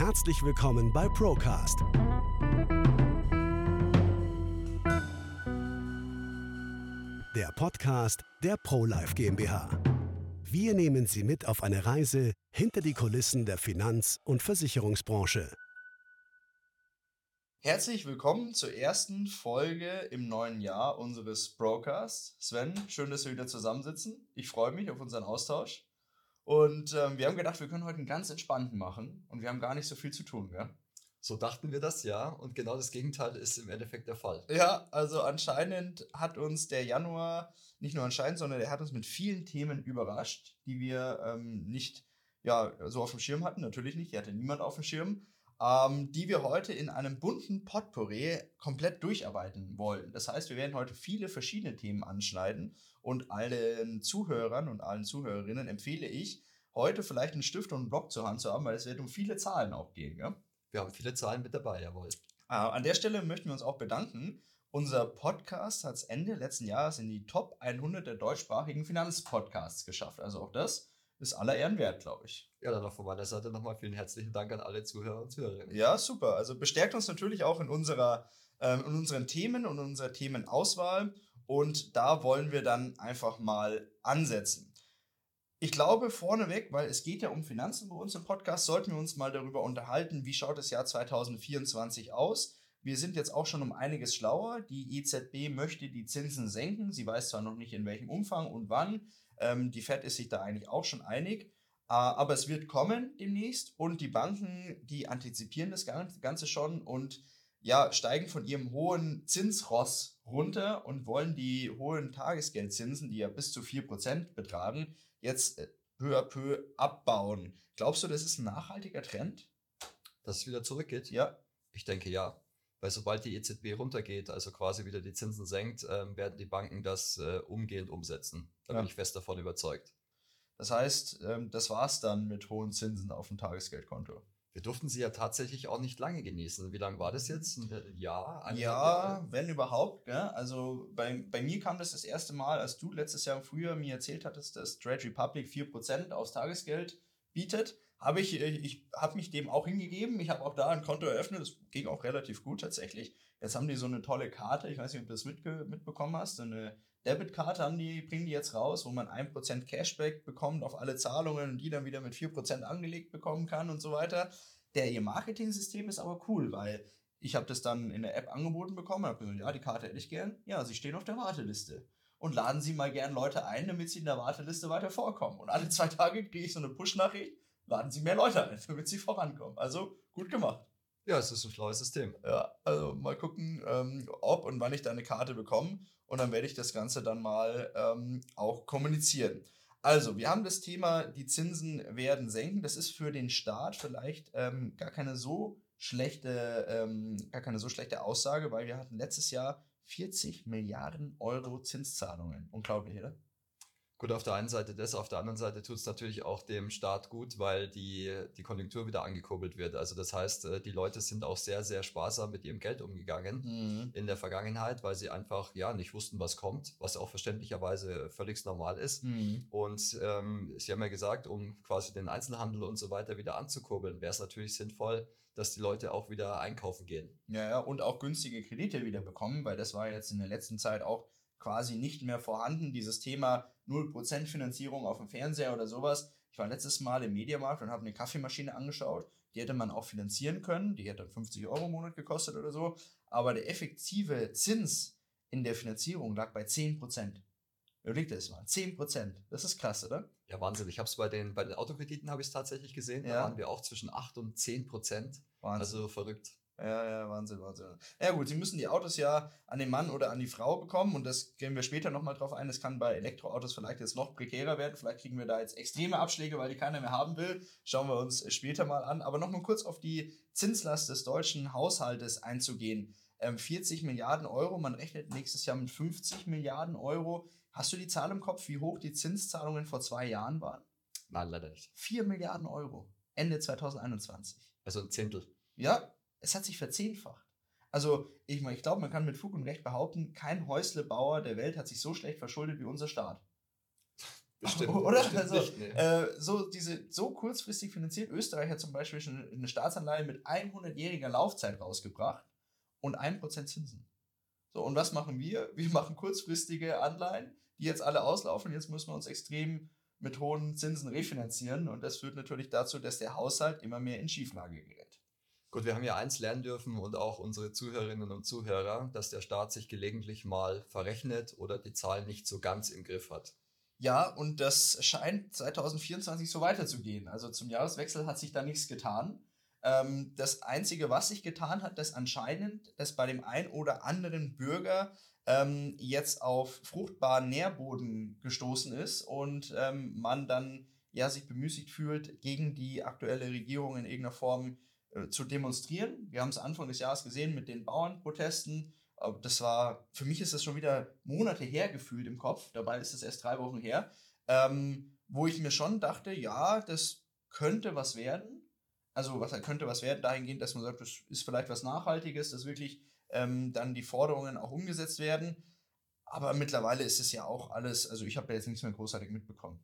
Herzlich willkommen bei Procast. Der Podcast der ProLife GmbH. Wir nehmen Sie mit auf eine Reise hinter die Kulissen der Finanz- und Versicherungsbranche. Herzlich willkommen zur ersten Folge im neuen Jahr unseres Broadcasts. Sven, schön, dass wir wieder zusammensitzen. Ich freue mich auf unseren Austausch. Und ähm, wir haben gedacht, wir können heute einen ganz entspannten machen und wir haben gar nicht so viel zu tun, gell? So dachten wir das, ja. Und genau das Gegenteil ist im Endeffekt der Fall. Ja, also anscheinend hat uns der Januar, nicht nur anscheinend, sondern er hat uns mit vielen Themen überrascht, die wir ähm, nicht ja, so auf dem Schirm hatten. Natürlich nicht, die hatte niemand auf dem Schirm. Ähm, die wir heute in einem bunten Potpourri komplett durcharbeiten wollen. Das heißt, wir werden heute viele verschiedene Themen anschneiden und allen Zuhörern und allen Zuhörerinnen empfehle ich, heute vielleicht einen Stift und einen Block zur Hand zu haben, weil es wird um viele Zahlen auch gehen. Gell? Wir haben viele Zahlen mit dabei, jawohl. Ah, an der Stelle möchten wir uns auch bedanken. Unser Podcast hat es Ende letzten Jahres in die Top 100 der deutschsprachigen Finanzpodcasts geschafft. Also auch das ist aller Ehren wert, glaube ich. Ja, dann auch von meiner Seite nochmal vielen herzlichen Dank an alle Zuhörer und Zuhörerinnen. Ja, super. Also bestärkt uns natürlich auch in, unserer, ähm, in unseren Themen und unserer Themenauswahl. Und da wollen wir dann einfach mal ansetzen. Ich glaube vorneweg, weil es geht ja um Finanzen bei uns im Podcast, sollten wir uns mal darüber unterhalten, wie schaut das Jahr 2024 aus. Wir sind jetzt auch schon um einiges schlauer. Die EZB möchte die Zinsen senken. Sie weiß zwar noch nicht in welchem Umfang und wann. Ähm, die Fed ist sich da eigentlich auch schon einig. Äh, aber es wird kommen demnächst und die Banken, die antizipieren das Ganze schon und ja, steigen von ihrem hohen Zinsross runter und wollen die hohen Tagesgeldzinsen, die ja bis zu 4% betragen, jetzt äh, peu à peu abbauen. Glaubst du, das ist ein nachhaltiger Trend? Dass es wieder zurückgeht? Ja. Ich denke ja. Weil sobald die EZB runtergeht, also quasi wieder die Zinsen senkt, ähm, werden die Banken das äh, umgehend umsetzen. Da ja. bin ich fest davon überzeugt. Das heißt, ähm, das war's dann mit hohen Zinsen auf dem Tagesgeldkonto. Wir durften sie ja tatsächlich auch nicht lange genießen. Wie lange war das jetzt? Ein Jahr? Ein ja, Jahr? wenn überhaupt. Gell? Also bei, bei mir kam das das erste Mal, als du letztes Jahr im Frühjahr mir erzählt hattest, dass Trade Republic 4% aufs Tagesgeld bietet. Habe ich, äh, ich habe mich dem auch hingegeben. Ich habe auch da ein Konto eröffnet. Das ging auch relativ gut tatsächlich. Jetzt haben die so eine tolle Karte. Ich weiß nicht, ob du das mitbekommen hast. So eine Debitkarte haben die, bringen die jetzt raus, wo man 1% Cashback bekommt auf alle Zahlungen und die dann wieder mit 4% angelegt bekommen kann und so weiter. Der ihr Marketing-System ist aber cool, weil ich habe das dann in der App angeboten bekommen, habe gesagt, ja, die Karte hätte ich gern. Ja, sie stehen auf der Warteliste. Und laden Sie mal gern Leute ein, damit sie in der Warteliste weiter vorkommen. Und alle zwei Tage kriege ich so eine Push-Nachricht, laden Sie mehr Leute ein, damit Sie vorankommen. Also gut gemacht. Ja, es ist ein schlaues System. Ja, also mal gucken, ähm, ob und wann ich da eine Karte bekomme. Und dann werde ich das Ganze dann mal ähm, auch kommunizieren. Also, wir haben das Thema, die Zinsen werden senken. Das ist für den Staat vielleicht ähm, gar keine so schlechte, ähm, gar keine so schlechte Aussage, weil wir hatten letztes Jahr 40 Milliarden Euro Zinszahlungen. Unglaublich, oder? Gut, auf der einen Seite das, auf der anderen Seite tut es natürlich auch dem Staat gut, weil die, die Konjunktur wieder angekurbelt wird. Also das heißt, äh, die Leute sind auch sehr, sehr sparsam mit ihrem Geld umgegangen mhm. in der Vergangenheit, weil sie einfach ja nicht wussten, was kommt, was auch verständlicherweise völlig normal ist. Mhm. Und ähm, sie haben ja gesagt, um quasi den Einzelhandel und so weiter wieder anzukurbeln, wäre es natürlich sinnvoll, dass die Leute auch wieder einkaufen gehen. Ja, ja, und auch günstige Kredite wieder bekommen, weil das war jetzt in der letzten Zeit auch quasi nicht mehr vorhanden. Dieses Thema 0% Finanzierung auf dem Fernseher oder sowas. Ich war letztes Mal im Mediamarkt und habe eine Kaffeemaschine angeschaut. Die hätte man auch finanzieren können. Die hätte 50 Euro im Monat gekostet oder so. Aber der effektive Zins in der Finanzierung lag bei 10%. Überleg das mal. 10%. Das ist krass, oder? Ja, Wahnsinn. Ich habe es bei den, bei den Autokrediten habe ich es tatsächlich gesehen. Ja. Da waren wir auch zwischen 8 und 10 Prozent. Also verrückt. Ja, ja, Wahnsinn, Wahnsinn. Ja gut, sie müssen die Autos ja an den Mann oder an die Frau bekommen und das gehen wir später nochmal drauf ein. Das kann bei Elektroautos vielleicht jetzt noch prekärer werden. Vielleicht kriegen wir da jetzt extreme Abschläge, weil die keiner mehr haben will. Schauen wir uns später mal an. Aber nochmal kurz auf die Zinslast des deutschen Haushaltes einzugehen. 40 ähm, Milliarden Euro, man rechnet nächstes Jahr mit 50 Milliarden Euro. Hast du die Zahl im Kopf, wie hoch die Zinszahlungen vor zwei Jahren waren? Nein, leider nicht. 4 Milliarden Euro. Ende 2021. Also ein Zehntel. Ja, es hat sich verzehnfacht. Also, ich, ich glaube, man kann mit Fug und Recht behaupten, kein Häuslebauer der Welt hat sich so schlecht verschuldet wie unser Staat. Bestimmt. Oder? Bestimmt also, nicht, nee. äh, so, diese, so kurzfristig finanziert. Österreich hat zum Beispiel schon eine Staatsanleihe mit 100-jähriger Laufzeit rausgebracht und 1% Zinsen. So, und was machen wir? Wir machen kurzfristige Anleihen, die jetzt alle auslaufen. Jetzt müssen wir uns extrem mit hohen Zinsen refinanzieren und das führt natürlich dazu, dass der Haushalt immer mehr in Schieflage gerät. Gut, wir haben ja eins lernen dürfen und auch unsere Zuhörerinnen und Zuhörer, dass der Staat sich gelegentlich mal verrechnet oder die Zahlen nicht so ganz im Griff hat. Ja, und das scheint 2024 so weiterzugehen. Also zum Jahreswechsel hat sich da nichts getan. Ähm, das Einzige, was sich getan hat, dass anscheinend es bei dem ein oder anderen Bürger ähm, jetzt auf fruchtbaren Nährboden gestoßen ist und ähm, man dann ja sich bemüßigt fühlt, gegen die aktuelle Regierung in irgendeiner Form äh, zu demonstrieren. Wir haben es Anfang des Jahres gesehen mit den Bauernprotesten. Aber Das war, für mich ist das schon wieder Monate her gefühlt im Kopf. Dabei ist es erst drei Wochen her. Ähm, wo ich mir schon dachte, ja, das könnte was werden. Also was könnte was werden, dahingehend, dass man sagt, das ist vielleicht was Nachhaltiges, dass wirklich ähm, dann die Forderungen auch umgesetzt werden. Aber mittlerweile ist es ja auch alles, also ich habe da jetzt nichts mehr großartig mitbekommen.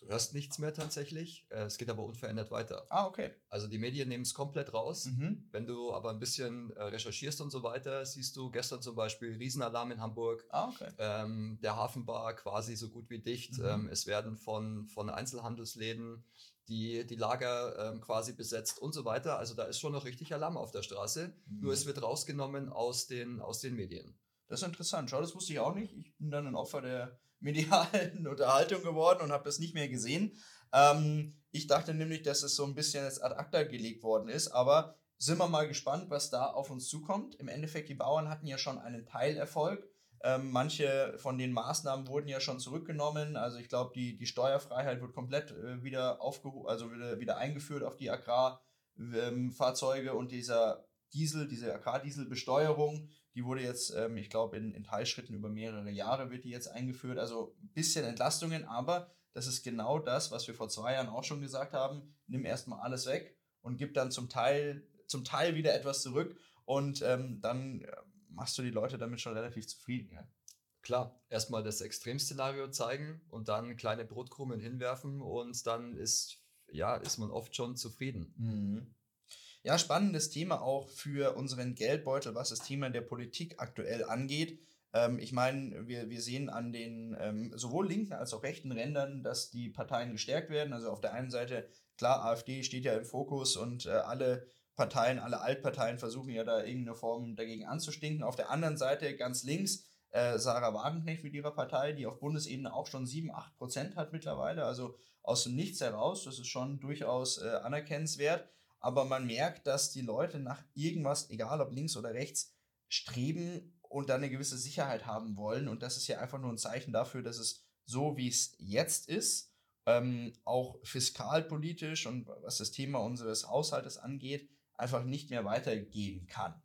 Du hörst nichts mehr tatsächlich, äh, es geht aber unverändert weiter. Ah, okay. Also die Medien nehmen es komplett raus. Mhm. Wenn du aber ein bisschen äh, recherchierst und so weiter, siehst du gestern zum Beispiel Riesenalarm in Hamburg, Ah, okay. ähm, der Hafenbar quasi so gut wie dicht. Mhm. Ähm, es werden von, von Einzelhandelsläden die, die Lager ähm, quasi besetzt und so weiter. Also da ist schon noch richtig Alarm auf der Straße. Mhm. Nur es wird rausgenommen aus den, aus den Medien. Das ist interessant. Schau, das wusste ich auch nicht. Ich bin dann ein Opfer der medialen Unterhaltung geworden und habe das nicht mehr gesehen. Ähm, ich dachte nämlich, dass es so ein bisschen als ad acta gelegt worden ist, aber sind wir mal gespannt, was da auf uns zukommt. Im Endeffekt, die Bauern hatten ja schon einen Teilerfolg. Ähm, manche von den Maßnahmen wurden ja schon zurückgenommen. Also ich glaube, die, die Steuerfreiheit wird komplett äh, wieder aufgehoben, also wieder, wieder eingeführt auf die Agrarfahrzeuge und dieser Diesel, diese Agrardieselbesteuerung, die wurde jetzt, ähm, ich glaube, in, in Teilschritten über mehrere Jahre wird die jetzt eingeführt. Also ein bisschen Entlastungen, aber das ist genau das, was wir vor zwei Jahren auch schon gesagt haben. Nimm erstmal alles weg und gib dann zum Teil, zum Teil wieder etwas zurück und ähm, dann äh, machst du die Leute damit schon relativ zufrieden. Ja. Klar, erstmal das Extremszenario zeigen und dann kleine Brotkrumen hinwerfen und dann ist, ja, ist man oft schon zufrieden. Ja, spannendes Thema auch für unseren Geldbeutel, was das Thema der Politik aktuell angeht. Ähm, ich meine, wir, wir sehen an den ähm, sowohl linken als auch rechten Rändern, dass die Parteien gestärkt werden. Also auf der einen Seite, klar, AfD steht ja im Fokus und äh, alle Parteien, alle Altparteien versuchen ja da irgendeine Form dagegen anzustinken. Auf der anderen Seite, ganz links, äh, Sarah Wagenknecht mit ihrer Partei, die auf Bundesebene auch schon 7, 8 Prozent hat mittlerweile. Also aus dem Nichts heraus, das ist schon durchaus äh, anerkennenswert. Aber man merkt, dass die Leute nach irgendwas, egal ob links oder rechts, streben und dann eine gewisse Sicherheit haben wollen. Und das ist ja einfach nur ein Zeichen dafür, dass es so, wie es jetzt ist, ähm, auch fiskalpolitisch und was das Thema unseres Haushaltes angeht, einfach nicht mehr weitergehen kann.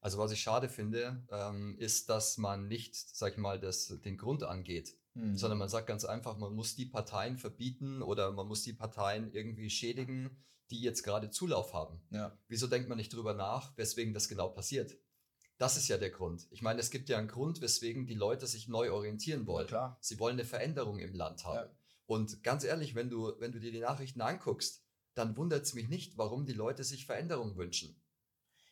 Also was ich schade finde, ähm, ist, dass man nicht, sag ich mal, das, den Grund angeht, Hm. sondern man sagt ganz einfach, man muss die Parteien verbieten oder man muss die Parteien irgendwie schädigen, die jetzt gerade Zulauf haben. Ja. Wieso denkt man nicht drüber nach, weswegen das genau passiert? Das ist ja der Grund. Ich meine, es gibt ja einen Grund, weswegen die Leute sich neu orientieren wollen. klar. Sie wollen eine Veränderung im Land haben. Ja. Und ganz ehrlich, wenn du, wenn du dir die Nachrichten anguckst, dann wundert es mich nicht, warum die Leute sich Veränderung wünschen.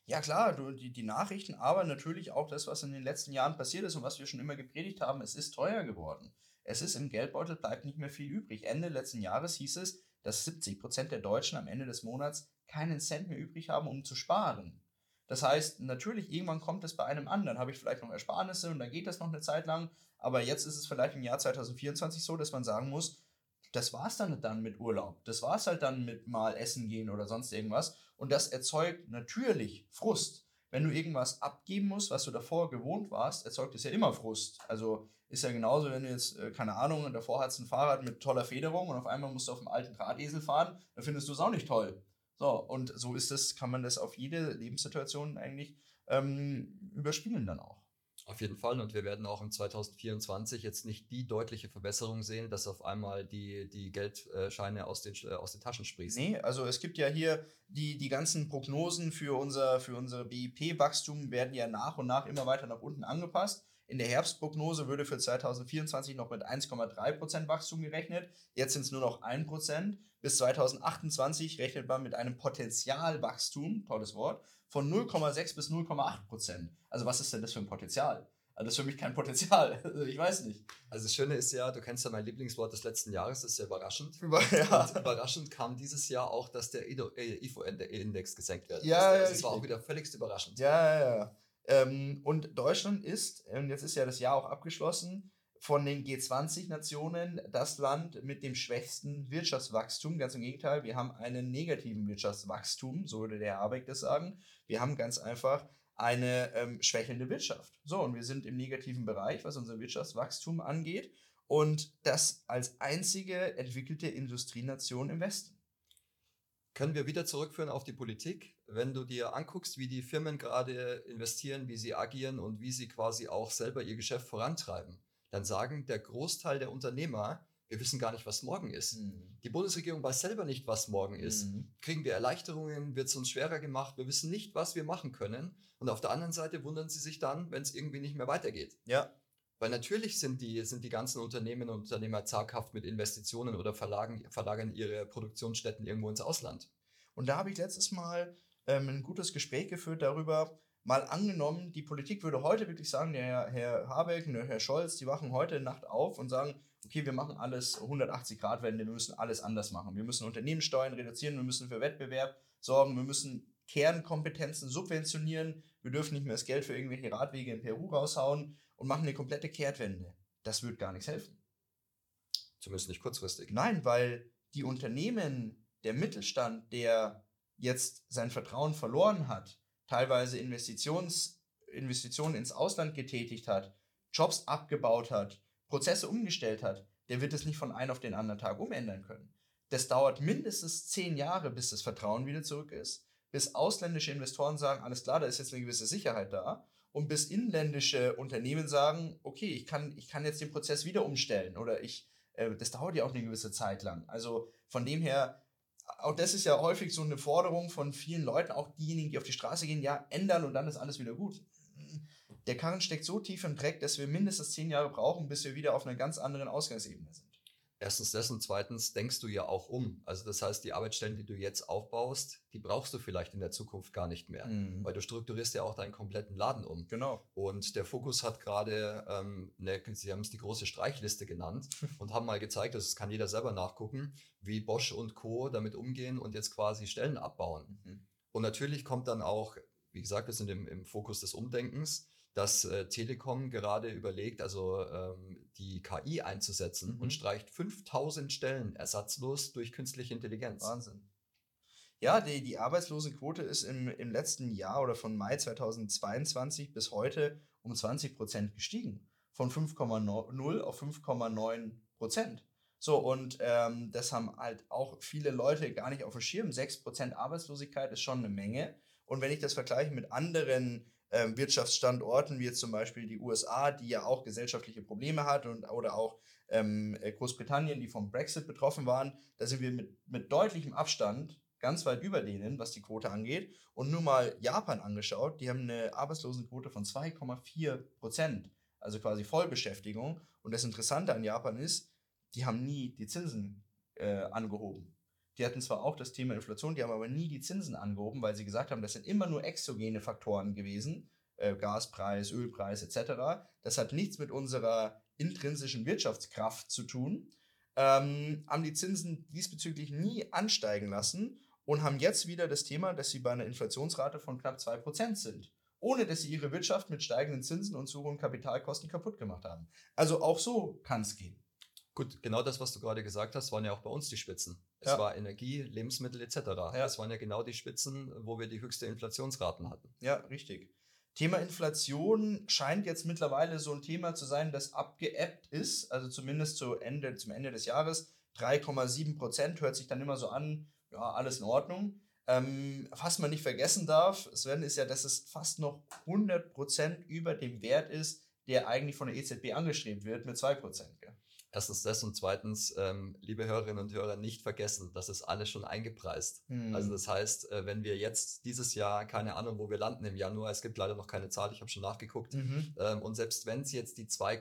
Ja, klar, du, die, die Nachrichten, aber natürlich auch das, was in den letzten Jahren passiert ist und was wir schon immer gepredigt haben, es ist teuer geworden. Es ist im Geldbeutel, bleibt nicht mehr viel übrig. Ende letzten Jahres hieß es, dass 70 Prozent der Deutschen am Ende des Monats keinen Cent mehr übrig haben, um zu sparen. Das heißt, natürlich, irgendwann kommt es bei einem an, dann habe ich vielleicht noch Ersparnisse und dann geht das noch eine Zeit lang, aber jetzt ist es vielleicht im Jahr 2024 so, dass man sagen muss, das war's dann dann mit Urlaub. Das war's halt dann mit mal essen gehen oder sonst irgendwas. Und das erzeugt natürlich Frust. Wenn du irgendwas abgeben musst, was du davor gewohnt warst, erzeugt es ja immer Frust. Also ist ja genauso, wenn du jetzt, äh, keine Ahnung, davor hast ein Fahrrad mit toller Federung und auf einmal musst du auf dem alten Drahtesel fahren, dann findest du es auch nicht toll. So, und so ist das, kann man das auf jede Lebenssituation eigentlich ähm, überspielen dann auch. Auf jeden Fall. Und wir werden auch im 2024 jetzt nicht die deutliche Verbesserung sehen, dass auf einmal die, die Geldscheine aus den, äh, aus den Taschen sprießen. Nee, also es gibt ja hier die, die ganzen Prognosen für unser, für unser BIP-Wachstum werden ja nach und nach immer weiter nach unten angepasst. In der Herbstprognose würde für 2024 noch mit 1,3% Wachstum gerechnet. Jetzt sind es nur noch 1%. Bis 2028 rechnet man mit einem Potenzialwachstum, tolles Wort, von 0,6 bis 0,8%. Also was ist denn das für ein Potenzial? Also das ist für mich kein Potenzial. Also ich weiß nicht. Also das Schöne ist ja, du kennst ja mein Lieblingswort des letzten Jahres, das ist ja überraschend. Ja. Und überraschend kam dieses Jahr auch, dass der IFO-Index gesenkt wird. Ja, das, ja, das war auch wieder völlig überraschend. Ja, ja, ja. Ähm, und Deutschland ist, und jetzt ist ja das Jahr auch abgeschlossen, von den G20-Nationen das Land mit dem schwächsten Wirtschaftswachstum. Ganz im Gegenteil, wir haben einen negativen Wirtschaftswachstum, so würde der Habeck das sagen. Wir haben ganz einfach eine ähm, schwächelnde Wirtschaft. So, und wir sind im negativen Bereich, was unser Wirtschaftswachstum angeht. Und das als einzige entwickelte Industrienation im Westen. Können wir wieder zurückführen auf die Politik? Wenn du dir anguckst, wie die Firmen gerade investieren, wie sie agieren und wie sie quasi auch selber ihr Geschäft vorantreiben, dann sagen der Großteil der Unternehmer, wir wissen gar nicht, was morgen ist. Die Bundesregierung weiß selber nicht, was morgen ist. Mhm. Kriegen wir Erleichterungen? Wird es uns schwerer gemacht? Wir wissen nicht, was wir machen können. Und auf der anderen Seite wundern sie sich dann, wenn es irgendwie nicht mehr weitergeht. Ja, Weil natürlich sind die, sind die ganzen Unternehmen und Unternehmer zaghaft mit Investitionen oder verlagern, verlagern ihre Produktionsstätten irgendwo ins Ausland. Und da habe ich letztes Mal ähm, ein gutes Gespräch geführt darüber, mal angenommen, die Politik würde heute wirklich sagen, der Herr, Habeck und der Herr Scholz, die wachen heute Nacht auf und sagen, okay, wir machen alles 180 Grad Wende, wir müssen alles anders machen. Wir müssen Unternehmenssteuern reduzieren, wir müssen für Wettbewerb sorgen, wir müssen Kernkompetenzen subventionieren, wir dürfen nicht mehr das Geld für irgendwelche Radwege in Peru raushauen und machen eine komplette Kehrtwende. Das wird gar nichts helfen. Zumindest nicht kurzfristig. Nein, weil die Unternehmen, der Mittelstand, der jetzt sein Vertrauen verloren hat, teilweise Investitions, Investitionen ins Ausland getätigt hat, Jobs abgebaut hat, Prozesse umgestellt hat, der wird es nicht von einem auf den anderen Tag umändern können. Das dauert mindestens zehn Jahre, bis das Vertrauen wieder zurück ist, bis ausländische Investoren sagen, alles klar, da ist jetzt eine gewisse Sicherheit da, und bis inländische Unternehmen sagen, okay, ich kann, ich kann jetzt den Prozess wieder umstellen oder ich, äh, das dauert ja auch eine gewisse Zeit lang. Also von dem her, auch das ist ja häufig so eine Forderung von vielen Leuten, auch diejenigen, die auf die Straße gehen, ja, ändern und dann ist alles wieder gut. Der Karren steckt so tief im Dreck, dass wir mindestens zehn Jahre brauchen, bis wir wieder auf einer ganz anderen Ausgangsebene sind. Erstens das und zweitens denkst du ja auch um. Also das heißt, die Arbeitsstellen, die du jetzt aufbaust, die brauchst du vielleicht in der Zukunft gar nicht mehr. Mhm. Weil du strukturierst ja auch deinen kompletten Laden um. Genau. Und der Fokus hat gerade, ähm, ne, sie haben es die große Streichliste genannt und haben mal gezeigt, das kann jeder selber nachgucken, wie Bosch und Co. damit umgehen und jetzt quasi Stellen abbauen. Mhm. Und natürlich kommt dann auch, wie gesagt, wir sind im, im Fokus des Umdenkens, dass äh, Telekom gerade überlegt, also ähm, die KI einzusetzen Mhm. und streicht 5000 Stellen ersatzlos durch künstliche Intelligenz. Wahnsinn. Ja, die, die Arbeitslosenquote ist im, im letzten Jahr oder von Mai 2022 bis heute um 20 Prozent gestiegen. Von 5,0 auf 5,9 Prozent. So, und ähm, das haben halt auch viele Leute gar nicht auf dem Schirm. 6 Prozent Arbeitslosigkeit ist schon eine Menge. Und wenn ich das vergleiche mit anderen ähm, Wirtschaftsstandorten, wie zum Beispiel die USA, die ja auch gesellschaftliche Probleme hat, und, oder auch ähm, äh, Großbritannien, die vom Brexit betroffen waren, da sind wir mit, mit deutlichem Abstand ganz weit über denen, was die Quote angeht. Und nur mal Japan angeschaut, die haben eine Arbeitslosenquote von 2,4 Prozent, also quasi Vollbeschäftigung. Und das Interessante an Japan ist, die haben nie die Zinsen äh, angehoben. Die hatten zwar auch das Thema Inflation, die haben aber nie die Zinsen angehoben, weil sie gesagt haben, das sind immer nur exogene Faktoren gewesen, äh, Gaspreis, Ölpreis etc. Das hat nichts mit unserer intrinsischen Wirtschaftskraft zu tun. Ähm, haben die Zinsen diesbezüglich nie ansteigen lassen und haben jetzt wieder das Thema, dass sie bei einer Inflationsrate von knapp 2% sind, ohne dass sie ihre Wirtschaft mit steigenden Zinsen und zu hohen Kapitalkosten kaputt gemacht haben. Also auch so kann es gehen. Gut, genau das, was du gerade gesagt hast, waren ja auch bei uns die Spitzen. Es Ja. war Energie, Lebensmittel etc. Das waren ja genau die Spitzen, wo wir die höchste Inflationsraten hatten. Ja, richtig. Thema Inflation scheint jetzt mittlerweile so ein Thema zu sein, das abgeebbt ist, also zumindest zu Ende, zum Ende des Jahres. 3,7 Prozent hört sich dann immer so an, ja, alles in Ordnung. Ähm, was man nicht vergessen darf, Sven, ist ja, dass es fast noch 100 Prozent über dem Wert ist, der eigentlich von der EZB angestrebt wird mit 2 Prozent. Erstens das und zweitens, ähm, liebe Hörerinnen und Hörer, nicht vergessen, das ist alles schon eingepreist. Mhm. Also das heißt, äh, wenn wir jetzt dieses Jahr, keine Ahnung, wo wir landen im Januar, es gibt leider noch keine Zahl, ich habe schon nachgeguckt, Mhm. ähm, und selbst wenn es jetzt die 2,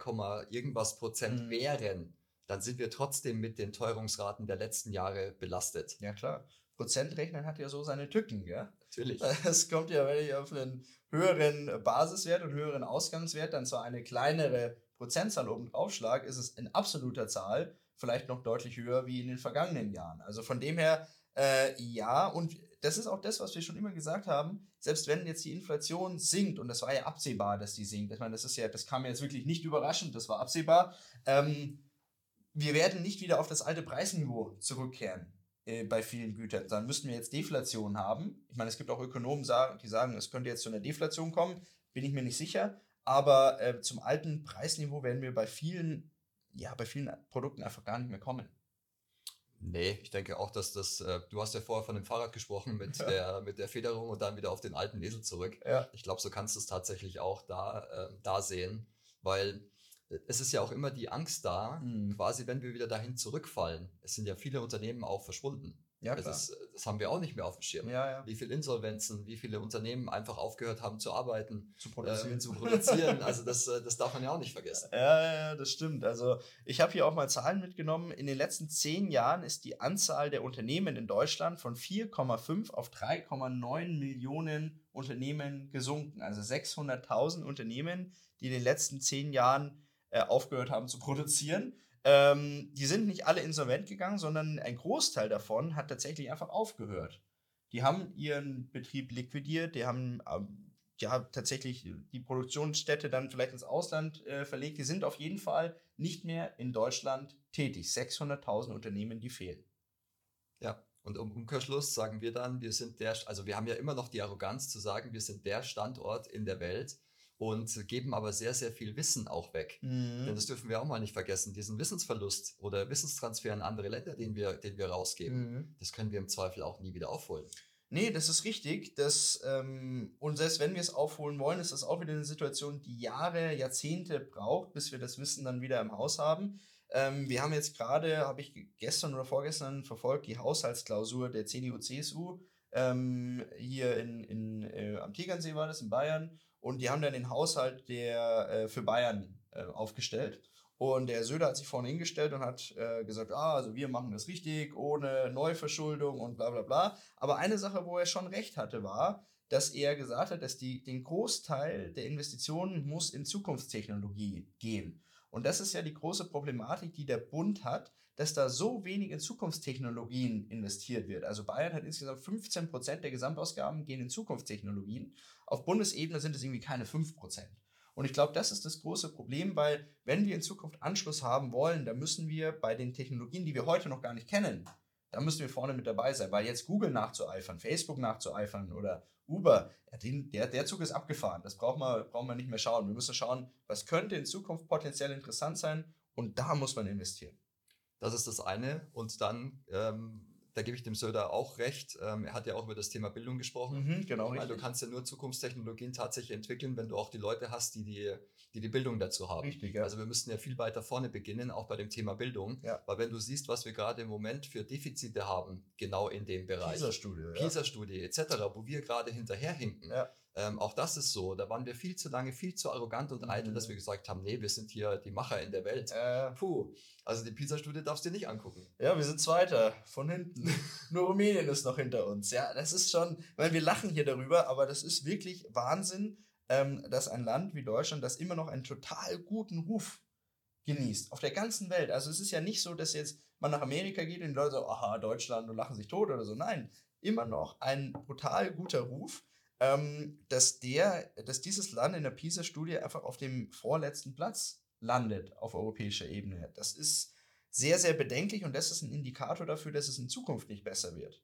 irgendwas Prozent Mhm. wären, dann sind wir trotzdem mit den Teuerungsraten der letzten Jahre belastet. Ja, klar. Prozentrechnen hat ja so seine Tücken, ja. Natürlich. Es kommt ja, wenn ich auf einen höheren Basiswert und höheren Ausgangswert dann zwar eine kleinere Prozentzahl oben draufschlag, ist es in absoluter Zahl vielleicht noch deutlich höher wie in den vergangenen Jahren. Also von dem her, äh, ja, und das ist auch das, was wir schon immer gesagt haben, selbst wenn jetzt die Inflation sinkt, und das war ja absehbar, dass die sinkt, ich meine, das ist ja, das kam jetzt wirklich nicht überraschend, das war absehbar, ähm, wir werden nicht wieder auf das alte Preisniveau zurückkehren äh, bei vielen Gütern. Dann müssten wir jetzt Deflation haben. Ich meine, es gibt auch Ökonomen, die sagen, es könnte jetzt zu einer Deflation kommen. Bin ich mir nicht sicher. Aber äh, zum alten Preisniveau werden wir bei vielen, ja, bei vielen Produkten einfach gar nicht mehr kommen. Nee, ich denke auch, dass das, äh, du hast ja vorher von dem Fahrrad gesprochen mit, Ja. der, mit der Federung und dann wieder auf den alten Esel zurück. Ja. Ich glaube, so kannst du es tatsächlich auch da, äh, da sehen, weil äh, es ist ja auch immer die Angst da, Mhm. quasi wenn wir wieder dahin zurückfallen. Es sind ja viele Unternehmen auch verschwunden. Ja, das, ist, das haben wir auch nicht mehr auf dem Schirm. ja, ja. Wie viele Insolvenzen, wie viele Unternehmen einfach aufgehört haben zu arbeiten, Zu äh, zu produzieren. Also das, äh, das darf man ja auch nicht vergessen. Ja, ja, ja, das stimmt. Also ich habe hier auch mal Zahlen mitgenommen. In den letzten zehn Jahren ist die Anzahl der Unternehmen in Deutschland von 4,5 auf 3,9 Millionen Unternehmen gesunken. Also 600.000 Unternehmen, die in den letzten zehn Jahren äh, aufgehört haben zu produzieren. Ähm, die sind nicht alle insolvent gegangen, sondern ein Großteil davon hat tatsächlich einfach aufgehört. Die haben ihren Betrieb liquidiert, die haben ähm, ja tatsächlich die Produktionsstätte dann vielleicht ins Ausland äh, verlegt. Die sind auf jeden Fall nicht mehr in Deutschland tätig. 600.000 Unternehmen, die fehlen. Ja, und im Umkehrschluss sagen wir dann, wir sind der, also wir haben ja immer noch die Arroganz zu sagen, wir sind der Standort in der Welt und geben aber sehr, sehr viel Wissen auch weg. Denn Mhm. das dürfen wir auch mal nicht vergessen. Diesen Wissensverlust oder Wissenstransfer in andere Länder, den wir, den wir rausgeben, Mhm. das können wir im Zweifel auch nie wieder aufholen. Nee, das ist richtig. Das, ähm, und selbst wenn wir es aufholen wollen, ist das auch wieder eine Situation, die Jahre, Jahrzehnte braucht, bis wir das Wissen dann wieder im Haus haben. Ähm, wir haben jetzt gerade, habe ich gestern oder vorgestern verfolgt, die Haushaltsklausur der CDU-CSU ähm, hier in, in, äh, am Tegernsee war das in Bayern. Und die haben dann den Haushalt der äh, für Bayern äh, aufgestellt. Und der Söder hat sich vorne hingestellt und hat äh, gesagt, ah, also wir machen das richtig, ohne Neuverschuldung und bla bla bla. Aber eine Sache, wo er schon recht hatte, war, dass er gesagt hat, dass die, den Großteil der Investitionen muss in Zukunftstechnologie gehen. Und das ist ja die große Problematik, die der Bund hat, dass da so wenig in Zukunftstechnologien investiert wird. Also Bayern hat insgesamt 15 Prozent der Gesamtausgaben gehen in Zukunftstechnologien. Auf Bundesebene sind es irgendwie keine 5 Prozent. Und ich glaube, das ist das große Problem, weil wenn wir in Zukunft Anschluss haben wollen, dann müssen wir bei den Technologien, die wir heute noch gar nicht kennen, da müssen wir vorne mit dabei sein, weil jetzt Google nachzueifern, Facebook nachzueifern oder Uber, der, der Zug ist abgefahren. Das braucht man, braucht man nicht mehr schauen. Wir müssen schauen, was könnte in Zukunft potenziell interessant sein und da muss man investieren. Das ist das eine. Und dann, ähm, da gebe ich dem Söder auch recht, ähm, er hat ja auch über das Thema Bildung gesprochen. Mhm, genau, Weil du kannst ja nur Zukunftstechnologien tatsächlich entwickeln, wenn du auch die Leute hast, die die, die, die Bildung dazu haben. Richtig, ja. Also wir müssten ja viel weiter vorne beginnen, auch bei dem Thema Bildung. Ja. Weil wenn du siehst, was wir gerade im Moment für Defizite haben, genau in dem Bereich. PISA-Studie. Ja. PISA-Studie etc., wo wir gerade hinterherhinken. Ja. Ähm, auch das ist so. Da waren wir viel zu lange, viel zu arrogant und eitel, Mhm. dass wir gesagt haben, nee, wir sind hier die Macher in der Welt. Äh, Puh, also die PISA-Studie darfst du dir nicht angucken. ja, wir sind Zweiter von hinten. Nur Rumänien ist noch hinter uns. Ja, das ist schon, weil wir lachen hier darüber, aber das ist wirklich Wahnsinn, ähm, dass ein Land wie Deutschland, das immer noch einen total guten Ruf genießt, auf der ganzen Welt. Also es ist ja nicht so, dass jetzt man nach Amerika geht und die Leute so, aha, Deutschland und lachen sich tot oder so. Nein, immer noch ein brutal guter Ruf, ähm, dass, der, dass dieses Land in der PISA-Studie einfach auf dem vorletzten Platz landet auf europäischer Ebene. Das ist sehr, sehr bedenklich und das ist ein Indikator dafür, dass es in Zukunft nicht besser wird.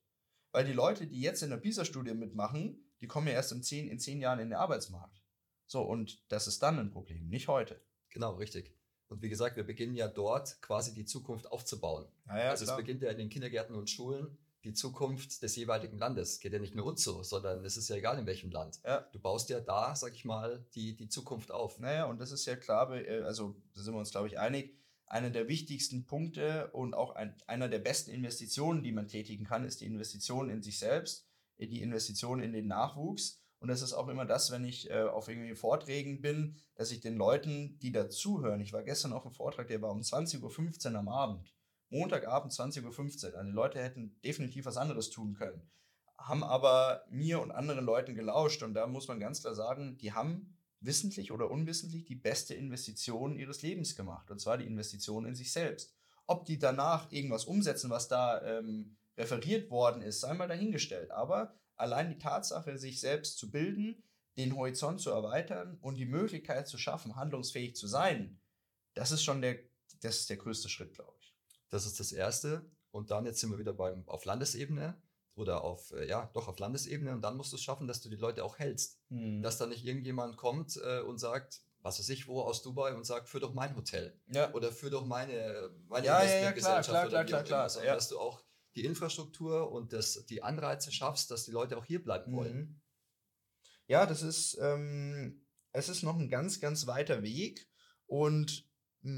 Weil die Leute, die jetzt in der PISA-Studie mitmachen, die kommen ja erst in zehn, in zehn Jahren in den Arbeitsmarkt. So, und das ist dann ein Problem, nicht heute. Genau, richtig. Und wie gesagt, wir beginnen ja dort quasi die Zukunft aufzubauen. Ja, also es beginnt ja in den Kindergärten und Schulen die Zukunft des jeweiligen Landes. Geht ja nicht nur uns so, sondern es ist ja egal in welchem Land. Ja. Du baust ja da, sag ich mal, die, die Zukunft auf. Naja, und das ist ja klar, äh, also da sind wir uns, glaube ich, einig. einer der wichtigsten Punkte und auch ein, einer der besten Investitionen, die man tätigen kann, ist die Investition in sich selbst, die Investition in den Nachwuchs. Und das ist auch immer das, wenn ich äh, auf irgendwelchen Vorträgen bin, dass ich den Leuten, die dazuhören, ich war gestern auf einem Vortrag, der war um 20.15 Uhr am Abend, Montagabend 20.15 Uhr, also die Leute hätten definitiv was anderes tun können, haben aber mir und anderen Leuten gelauscht und da muss man ganz klar sagen, die haben wissentlich oder unwissentlich die beste Investition ihres Lebens gemacht. Und zwar die Investition in sich selbst. Ob die danach irgendwas umsetzen, was da ähm, referiert worden ist, sei mal dahingestellt. Aber allein die Tatsache, sich selbst zu bilden, den Horizont zu erweitern und die Möglichkeit zu schaffen, handlungsfähig zu sein, das ist schon der, das ist der größte Schritt, glaube ich. Das ist das Erste. Und dann jetzt sind wir wieder beim, auf Landesebene oder auf, äh, ja, doch auf Landesebene und dann musst du es schaffen, dass du die Leute auch hältst. Mhm. Dass da nicht irgendjemand kommt äh, und sagt, was weiß ich wo, aus Dubai und sagt, führ doch mein Hotel. Ja. Oder führ doch meine, meine ja, ja, ja, klar, klar, klar, klar, klar. Ja. dass du auch die Infrastruktur und das, die Anreize schaffst, dass die Leute auch hier bleiben wollen. Mhm. Ja, das ist, ähm, es ist noch ein ganz, ganz weiter Weg und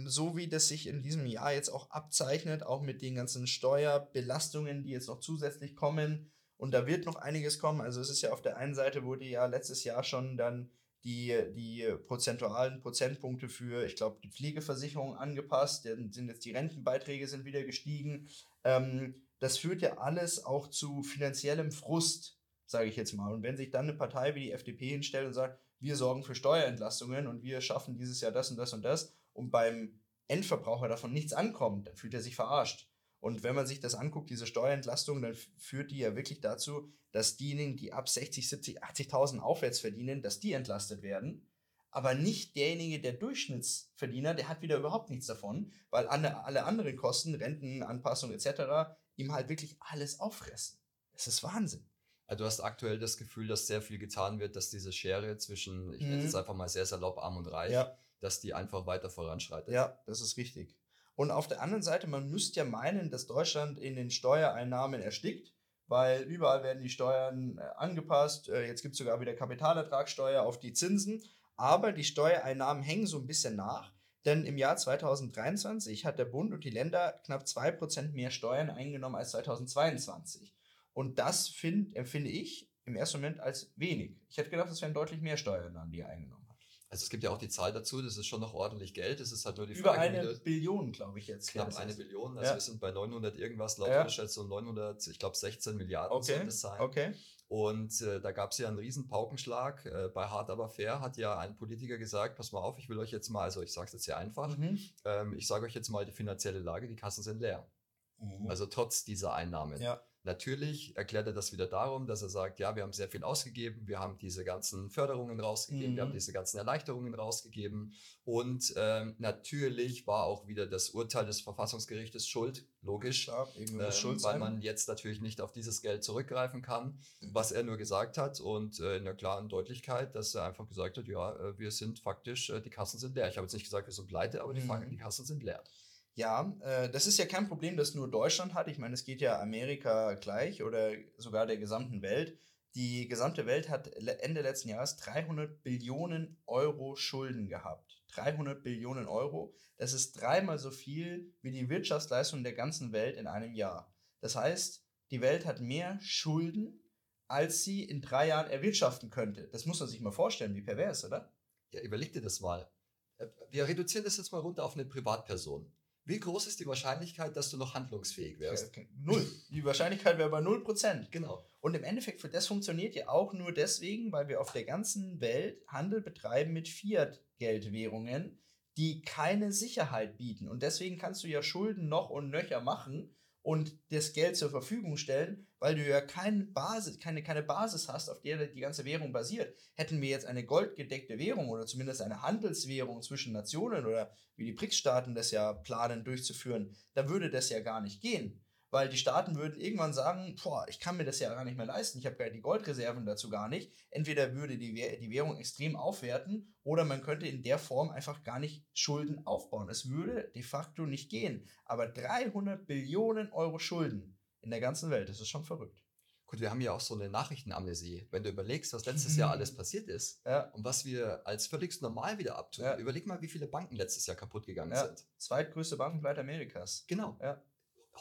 so wie das sich in diesem Jahr jetzt auch abzeichnet, auch mit den ganzen Steuerbelastungen, die jetzt noch zusätzlich kommen. Und da wird noch einiges kommen. Also es ist ja auf der einen Seite wurde ja letztes Jahr schon dann die, die prozentualen Prozentpunkte für, ich glaube, die Pflegeversicherung angepasst. Dann sind jetzt die Rentenbeiträge sind wieder gestiegen. Ähm, das führt ja alles auch zu finanziellem Frust, sage ich jetzt mal. Und wenn sich dann eine Partei wie die FDP hinstellt und sagt, wir sorgen für Steuerentlastungen und wir schaffen dieses Jahr das und das und das und beim Endverbraucher davon nichts ankommt, dann fühlt er sich verarscht. Und wenn man sich das anguckt, diese Steuerentlastung, dann führt die ja wirklich dazu, dass diejenigen, die ab 60, 70, 80.000 aufwärts verdienen, dass die entlastet werden. Aber nicht derjenige, der Durchschnittsverdiener, der hat wieder überhaupt nichts davon, weil alle, alle anderen Kosten, Rentenanpassung etc., ihm halt wirklich alles auffressen. Das ist Wahnsinn. Also du hast aktuell das Gefühl, dass sehr viel getan wird, dass diese Schere zwischen, ich nenne es mhm. einfach mal sehr salopp, arm und reich, ja dass die einfach weiter voranschreitet. Ja, das ist richtig. Und auf der anderen Seite, man müsste ja meinen, dass Deutschland in den Steuereinnahmen erstickt, weil überall werden die Steuern äh, angepasst. Äh, jetzt gibt es sogar wieder Kapitalertragssteuer auf die Zinsen. Aber die Steuereinnahmen hängen so ein bisschen nach. Denn im Jahr 2023 hat der Bund und die Länder knapp 2% mehr Steuern eingenommen als 2022. Und das find, empfinde ich im ersten Moment als wenig. Ich hätte gedacht, es wären deutlich mehr Steuern, die eingenommen also es gibt ja auch die Zahl dazu, das ist schon noch ordentlich Geld. Es ist halt nur die Über Frage. Eine Billion, glaube ich jetzt. Knapp eine Billion. Also ja. wir sind bei 900 irgendwas, laut ja. Schätzung 900, ich glaube 16 Milliarden okay. soll das sein. Okay. Und äh, da gab es ja einen riesen Paukenschlag. Äh, bei Hard aber fair hat ja ein Politiker gesagt, pass mal auf, ich will euch jetzt mal, also ich sage es jetzt sehr einfach, mhm. ähm, ich sage euch jetzt mal die finanzielle Lage, die Kassen sind leer. Mhm. Also trotz dieser Einnahmen. Ja. Natürlich erklärt er das wieder darum, dass er sagt, ja, wir haben sehr viel ausgegeben, wir haben diese ganzen Förderungen rausgegeben, mhm. wir haben mhm. diese ganzen Erleichterungen rausgegeben und ähm, natürlich war auch wieder das Urteil des Verfassungsgerichtes schuld, logisch, Klar, ähm, weil man jetzt natürlich nicht auf dieses Geld zurückgreifen kann, mhm. was er nur gesagt hat und äh, in der klaren Deutlichkeit, dass er einfach gesagt hat, ja, äh, wir sind faktisch, äh, die Kassen sind leer. Ich habe jetzt nicht gesagt, wir sind pleite, aber mhm. die, die Kassen sind leer. Ja, äh, das ist ja kein Problem, das nur Deutschland hat. Ich meine, es geht ja Amerika gleich oder sogar der gesamten Welt. Die gesamte Welt hat Ende letzten Jahres 300 Billionen Euro Schulden gehabt. 300 Billionen Euro. Das ist dreimal so viel wie die Wirtschaftsleistung der ganzen Welt in einem Jahr. Das heißt, die Welt hat mehr Schulden, als sie in drei Jahren erwirtschaften könnte. Das muss man sich mal vorstellen, wie pervers, oder? Ja, überleg dir das mal. Äh, wir reduzieren das jetzt mal runter auf eine Privatperson. Wie groß ist die Wahrscheinlichkeit, dass du noch handlungsfähig wärst? Null. Die Wahrscheinlichkeit wäre bei null Prozent. Genau. Und im Endeffekt, das funktioniert ja auch nur deswegen, weil wir auf der ganzen Welt Handel betreiben mit Fiat-Geldwährungen, die keine Sicherheit bieten. Und deswegen kannst du ja Schulden noch und nöcher machen und das Geld zur Verfügung stellen, weil du ja keine Basis, keine, keine Basis hast, auf der die ganze Währung basiert. Hätten wir jetzt eine goldgedeckte Währung oder zumindest eine Handelswährung zwischen Nationen oder wie die BRICS-Staaten das ja planen durchzuführen, dann würde das ja gar nicht gehen weil die Staaten würden irgendwann sagen, boah, ich kann mir das ja gar nicht mehr leisten, ich habe die Goldreserven dazu gar nicht. Entweder würde die, die Währung extrem aufwerten oder man könnte in der Form einfach gar nicht Schulden aufbauen. Es würde de facto nicht gehen. Aber 300 Billionen Euro Schulden in der ganzen Welt, das ist schon verrückt. Gut, wir haben ja auch so eine Nachrichtenamnesie. Wenn du überlegst, was letztes Jahr alles passiert ist Ja. und was wir als völlig normal wieder abtun, Ja. überleg mal, wie viele Banken letztes Jahr kaputt gegangen Ja. sind. Zweitgrößte Bankenpleite Amerikas. Genau.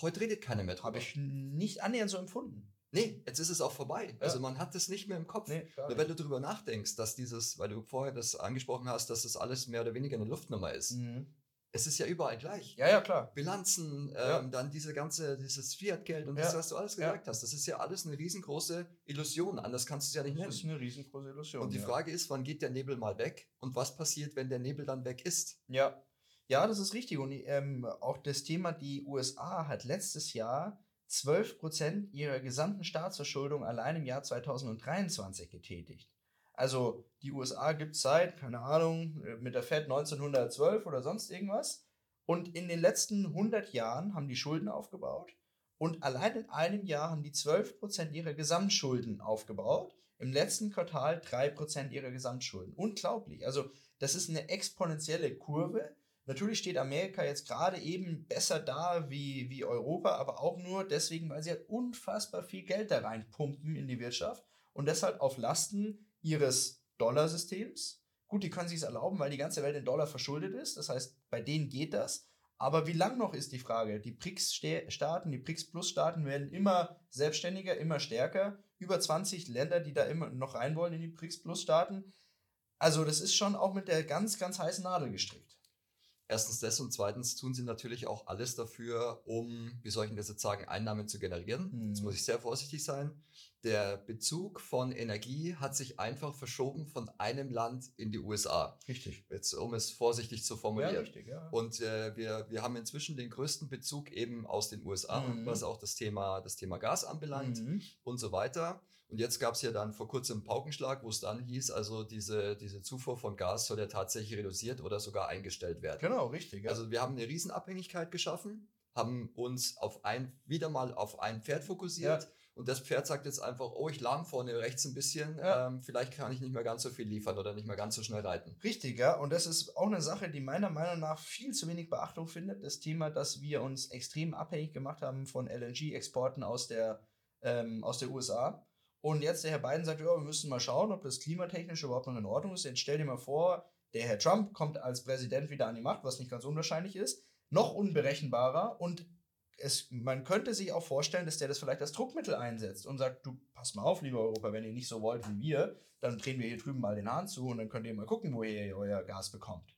Heute redet keiner mehr drüber. Habe ich nicht annähernd so empfunden. Nee, jetzt ist es auch vorbei. Also man hat das nicht mehr im Kopf. Nee, Nur wenn du darüber nachdenkst, dass dieses, weil du vorher das angesprochen hast, dass das alles mehr oder weniger eine Luftnummer ist. Mhm. Es ist ja überall gleich. Ja, ja, klar. Bilanzen, Ja. ähm, dann diese ganze, dieses Fiat-Geld und Ja. das, was du alles Ja. gesagt hast. Das ist ja alles eine riesengroße Illusion. Anders kannst du es ja nicht Das ist nennen. eine riesengroße Illusion. Und die ja. Frage ist, wann geht der Nebel mal weg und was passiert, wenn der Nebel dann weg ist? Ja, ja, das ist richtig. Und ähm, auch das Thema, die USA hat letztes Jahr 12% ihrer gesamten Staatsverschuldung allein im Jahr 2023 getätigt. Also die USA gibt es seit, keine Ahnung, äh, mit der Fed 1912 oder sonst irgendwas. Und in den letzten 100 Jahren haben die Schulden aufgebaut. Und allein in einem Jahr haben die 12% ihrer Gesamtschulden aufgebaut. Im letzten Quartal 3% ihrer Gesamtschulden. Unglaublich. Also das ist eine exponentielle Kurve. Natürlich steht Amerika jetzt gerade eben besser da wie, wie Europa, aber auch nur deswegen, weil sie halt unfassbar viel Geld da reinpumpen in die Wirtschaft und deshalb auf Lasten ihres Dollarsystems. Gut, die können sich es erlauben, weil die ganze Welt in Dollar verschuldet ist. Das heißt, bei denen geht das. Aber wie lang noch ist die Frage? Die BRICS-Staaten, die BRICS-Plus-Staaten werden immer selbstständiger, immer stärker. Über 20 Länder, die da immer noch rein wollen in die BRICS-Plus-Staaten. Also das ist schon auch mit der ganz, ganz heißen Nadel gestrickt. Erstens das und zweitens tun sie natürlich auch alles dafür, um, wie soll ich denn das jetzt sagen, Einnahmen zu generieren. Mhm. Jetzt muss ich sehr vorsichtig sein. Der Bezug von Energie hat sich einfach verschoben von einem Land in die USA. Richtig. Jetzt, um es vorsichtig zu formulieren. richtig, ja. Und äh, wir, wir haben inzwischen den größten Bezug eben aus den USA, Mhm. was auch das Thema, das Thema Gas anbelangt Mhm. und so weiter. Und jetzt gab es ja dann vor kurzem einen Paukenschlag, wo es dann hieß, also diese, diese Zufuhr von Gas soll ja tatsächlich reduziert oder sogar eingestellt werden. Genau, richtig. Ja. Also wir haben eine Riesenabhängigkeit geschaffen, haben uns auf ein, wieder mal auf ein Pferd fokussiert. Ja. Und das Pferd sagt jetzt einfach, oh, ich lahm vorne rechts ein bisschen, Ja. ähm, vielleicht kann ich nicht mehr ganz so viel liefern oder nicht mehr ganz so schnell reiten. Richtig, ja. Und das ist auch eine Sache, die meiner Meinung nach viel zu wenig Beachtung findet. Das Thema, dass wir uns extrem abhängig gemacht haben von LNG-Exporten aus der, ähm, aus der USA. Und jetzt der Herr Biden sagt, ja, wir müssen mal schauen, ob das klimatechnisch überhaupt noch in Ordnung ist. Jetzt stell dir mal vor, der Herr Trump kommt als Präsident wieder an die Macht, was nicht ganz unwahrscheinlich ist. Noch unberechenbarer und es, man könnte sich auch vorstellen, dass der das vielleicht als Druckmittel einsetzt und sagt, du, pass mal auf, lieber Europa, wenn ihr nicht so wollt wie wir, dann drehen wir hier drüben mal den Hahn zu und dann könnt ihr mal gucken, wo ihr euer Gas bekommt.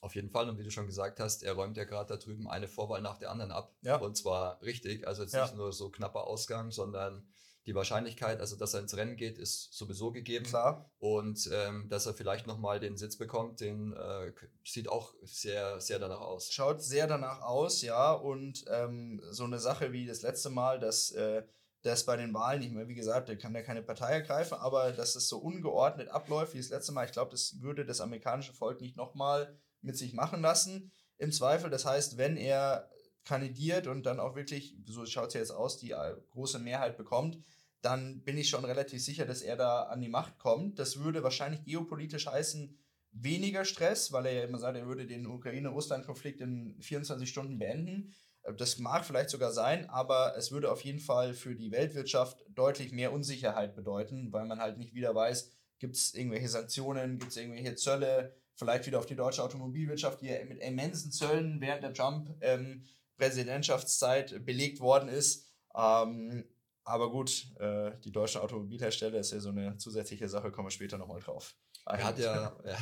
Auf jeden Fall. Und wie du schon gesagt hast, er räumt ja gerade da drüben eine Vorwahl nach der anderen ab. Ja. Und zwar richtig. Also jetzt Ja. nicht nur so knapper Ausgang, sondern die Wahrscheinlichkeit, also dass er ins Rennen geht, ist sowieso gegeben. Klar. Und ähm, dass er vielleicht nochmal den Sitz bekommt, den äh, sieht auch sehr, sehr danach aus. Schaut sehr danach aus, ja. Und ähm, so eine Sache wie das letzte Mal, dass äh, das bei den Wahlen nicht mehr, wie gesagt, der kann ja keine Partei ergreifen, aber dass es so ungeordnet abläuft wie das letzte Mal, ich glaube, das würde das amerikanische Volk nicht nochmal mit sich machen lassen. Im Zweifel, das heißt, wenn er kandidiert und dann auch wirklich, so schaut es ja jetzt aus, die äh, große Mehrheit bekommt, dann bin ich schon relativ sicher, dass er da an die Macht kommt. Das würde wahrscheinlich geopolitisch heißen, weniger Stress, weil er ja immer sagt, er würde den Ukraine-Russland-Konflikt in 24 Stunden beenden. Äh, Das mag vielleicht sogar sein, aber es würde auf jeden Fall für die Weltwirtschaft deutlich mehr Unsicherheit bedeuten, weil man halt nicht wieder weiß, gibt es irgendwelche Sanktionen, gibt es irgendwelche Zölle, vielleicht wieder auf die deutsche Automobilwirtschaft, die ja mit immensen Zöllen während der Trump-Präsidentschaftszeit belegt worden ist. Ähm, aber gut, äh, die deutschen Automobilhersteller ist ja so eine zusätzliche Sache, kommen wir später nochmal drauf. Er hat ja, ja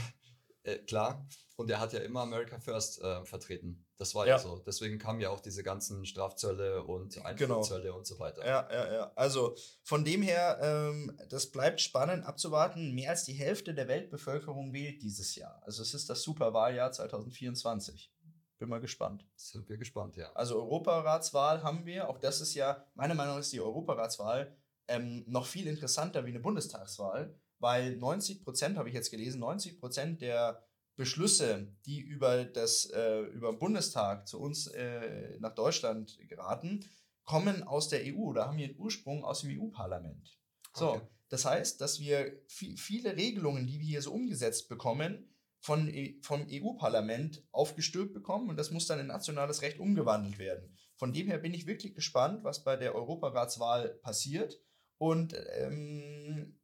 äh, klar, und er hat ja immer America First äh, vertreten. Das war ja. Ja. so. Deswegen kamen ja auch diese ganzen Strafzölle und Genau. Einfuhrzölle und so weiter. Ja, ja, ja. Also von dem her, ähm, das bleibt spannend abzuwarten. Mehr als die Hälfte der Weltbevölkerung wählt dieses Jahr. Also es ist das Superwahljahr 2024. Bin mal gespannt. Sind wir gespannt, ja. Also Europaratswahl haben wir. Auch das ist ja, meiner Meinung nach ist die Europaratswahl ähm, noch viel interessanter wie eine Bundestagswahl, weil 90 Prozent, habe ich jetzt gelesen, 90 Prozent der Beschlüsse, die über das äh, über den Bundestag zu uns äh, nach Deutschland geraten, kommen aus der EU oder haben ihren Ursprung aus dem EU-Parlament. So, Okay. das heißt, dass wir vi- viele Regelungen, die wir hier so umgesetzt bekommen, von, E- vom EU-Parlament aufgestülpt bekommen und das muss dann in nationales Recht umgewandelt werden. Von dem her bin ich wirklich gespannt, was bei der Europaratswahl passiert Und ähm,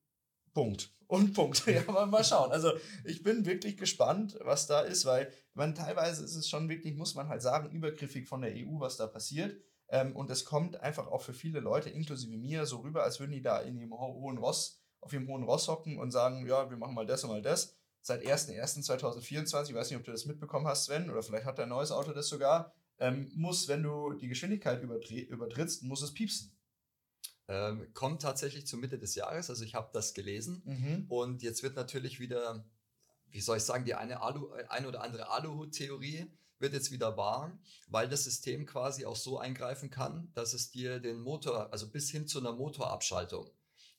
Punkt. Und Punkt. Ja, mal, mal schauen. Also ich bin wirklich gespannt, was da ist, weil man teilweise ist es schon wirklich, muss man halt sagen, übergriffig von der EU, was da passiert. Ähm, und es kommt einfach auch für viele Leute, inklusive mir, so rüber, als würden die da in ihrem hohen Ross, auf ihrem hohen Ross hocken und sagen, ja, wir machen mal das und mal das. Seit 1.1.2024, ich weiß nicht, ob du das mitbekommen hast, Sven, oder vielleicht hat dein neues Auto das sogar, ähm, muss, wenn du die Geschwindigkeit übertrittst, muss es piepsen. Ähm, kommt tatsächlich zur Mitte des Jahres, also ich habe das gelesen mhm. und jetzt wird natürlich wieder, wie soll ich sagen, die eine, Alu, eine oder andere Aluhut-Theorie wird jetzt wieder wahr, weil das System quasi auch so eingreifen kann, dass es dir den Motor, also bis hin zu einer Motorabschaltung,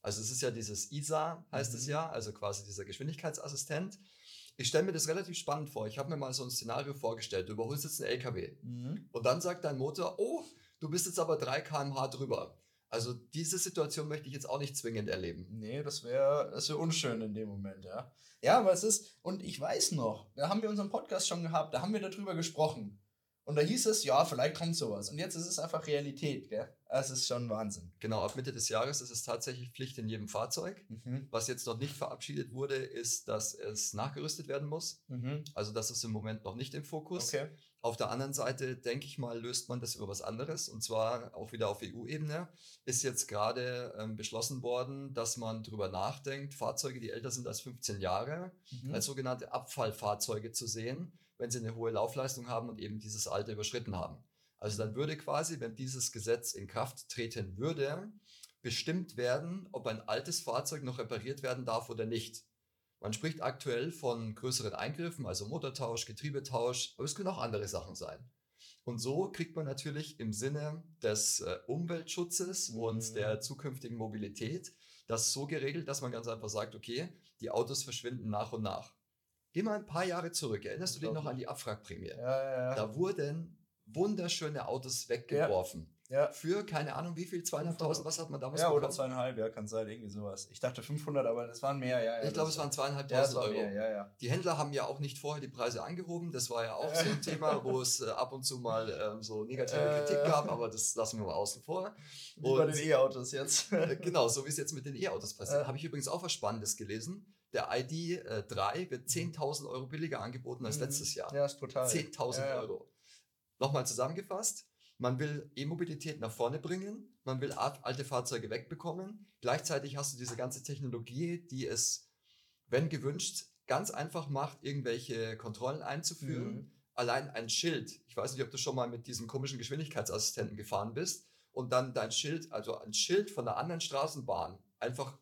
also es ist ja dieses ISA, heißt mhm. es ja, also quasi dieser Geschwindigkeitsassistent. Ich stelle mir das relativ spannend vor. Ich habe mir mal so ein Szenario vorgestellt. Du überholst jetzt einen LKW mhm. und dann sagt dein Motor, oh, du bist jetzt aber 3 km/h drüber. Also diese Situation möchte ich jetzt auch nicht zwingend erleben. Nee, das wäre das wär unschön in dem Moment, ja. Ja, aber es ist, und ich weiß noch, da haben wir unseren Podcast schon gehabt, da haben wir darüber gesprochen. Und da hieß es, ja, vielleicht kommt sowas. Und jetzt ist es einfach Realität, gell? Es ist schon Wahnsinn. Genau, ab Mitte des Jahres ist es tatsächlich Pflicht in jedem Fahrzeug. Mhm. Was jetzt noch nicht verabschiedet wurde, ist, dass es nachgerüstet werden muss. Mhm. Also das ist im Moment noch nicht im Fokus. Okay. Auf der anderen Seite, denke ich mal, löst man das über was anderes. Und zwar auch wieder auf EU-Ebene. Ist jetzt gerade ähm, beschlossen worden, dass man darüber nachdenkt, Fahrzeuge, die älter sind als 15 Jahre, mhm. als sogenannte Abfallfahrzeuge zu sehen wenn sie eine hohe Laufleistung haben und eben dieses Alter überschritten haben. Also dann würde quasi, wenn dieses Gesetz in Kraft treten würde, bestimmt werden, ob ein altes Fahrzeug noch repariert werden darf oder nicht. Man spricht aktuell von größeren Eingriffen, also Motortausch, Getriebetausch, aber es können auch andere Sachen sein. Und so kriegt man natürlich im Sinne des äh, Umweltschutzes mhm. und der zukünftigen Mobilität das so geregelt, dass man ganz einfach sagt, okay, die Autos verschwinden nach und nach. Geh mal ein paar Jahre zurück. Erinnerst du dich noch an die Abwrackprämie? Ja, ja, ja. Da wurden wunderschöne Autos weggeworfen. Ja. Für keine Ahnung wie viel, zweieinhalbtausend, was hat man damals Ja, bekommen? oder zweieinhalb, ja, kann sein, irgendwie sowas. Ich dachte 500, aber das waren mehr, ja. ja ich glaube, es waren zweieinhalbtausend Euro. Mehr, ja, ja. Die Händler haben ja auch nicht vorher die Preise angehoben. Das war ja auch so ein Thema, wo es äh, ab und zu mal ähm, so negative äh. Kritik gab, aber das lassen wir mal außen vor. Und, bei den E-Autos jetzt. genau, so wie es jetzt mit den E-Autos passiert. Äh. Habe ich übrigens auch was Spannendes gelesen der ID3 äh, wird 10.000 mhm. Euro billiger angeboten als mhm. letztes Jahr. Ja, ist total. 10.000 ja, ja. Euro. Nochmal zusammengefasst. Man will E-Mobilität nach vorne bringen, man will alte Fahrzeuge wegbekommen. Gleichzeitig hast du diese ganze Technologie, die es, wenn gewünscht, ganz einfach macht, irgendwelche Kontrollen einzuführen. Mhm. Allein ein Schild. Ich weiß nicht, ob du schon mal mit diesem komischen Geschwindigkeitsassistenten gefahren bist und dann dein Schild, also ein Schild von der anderen Straßenbahn einfach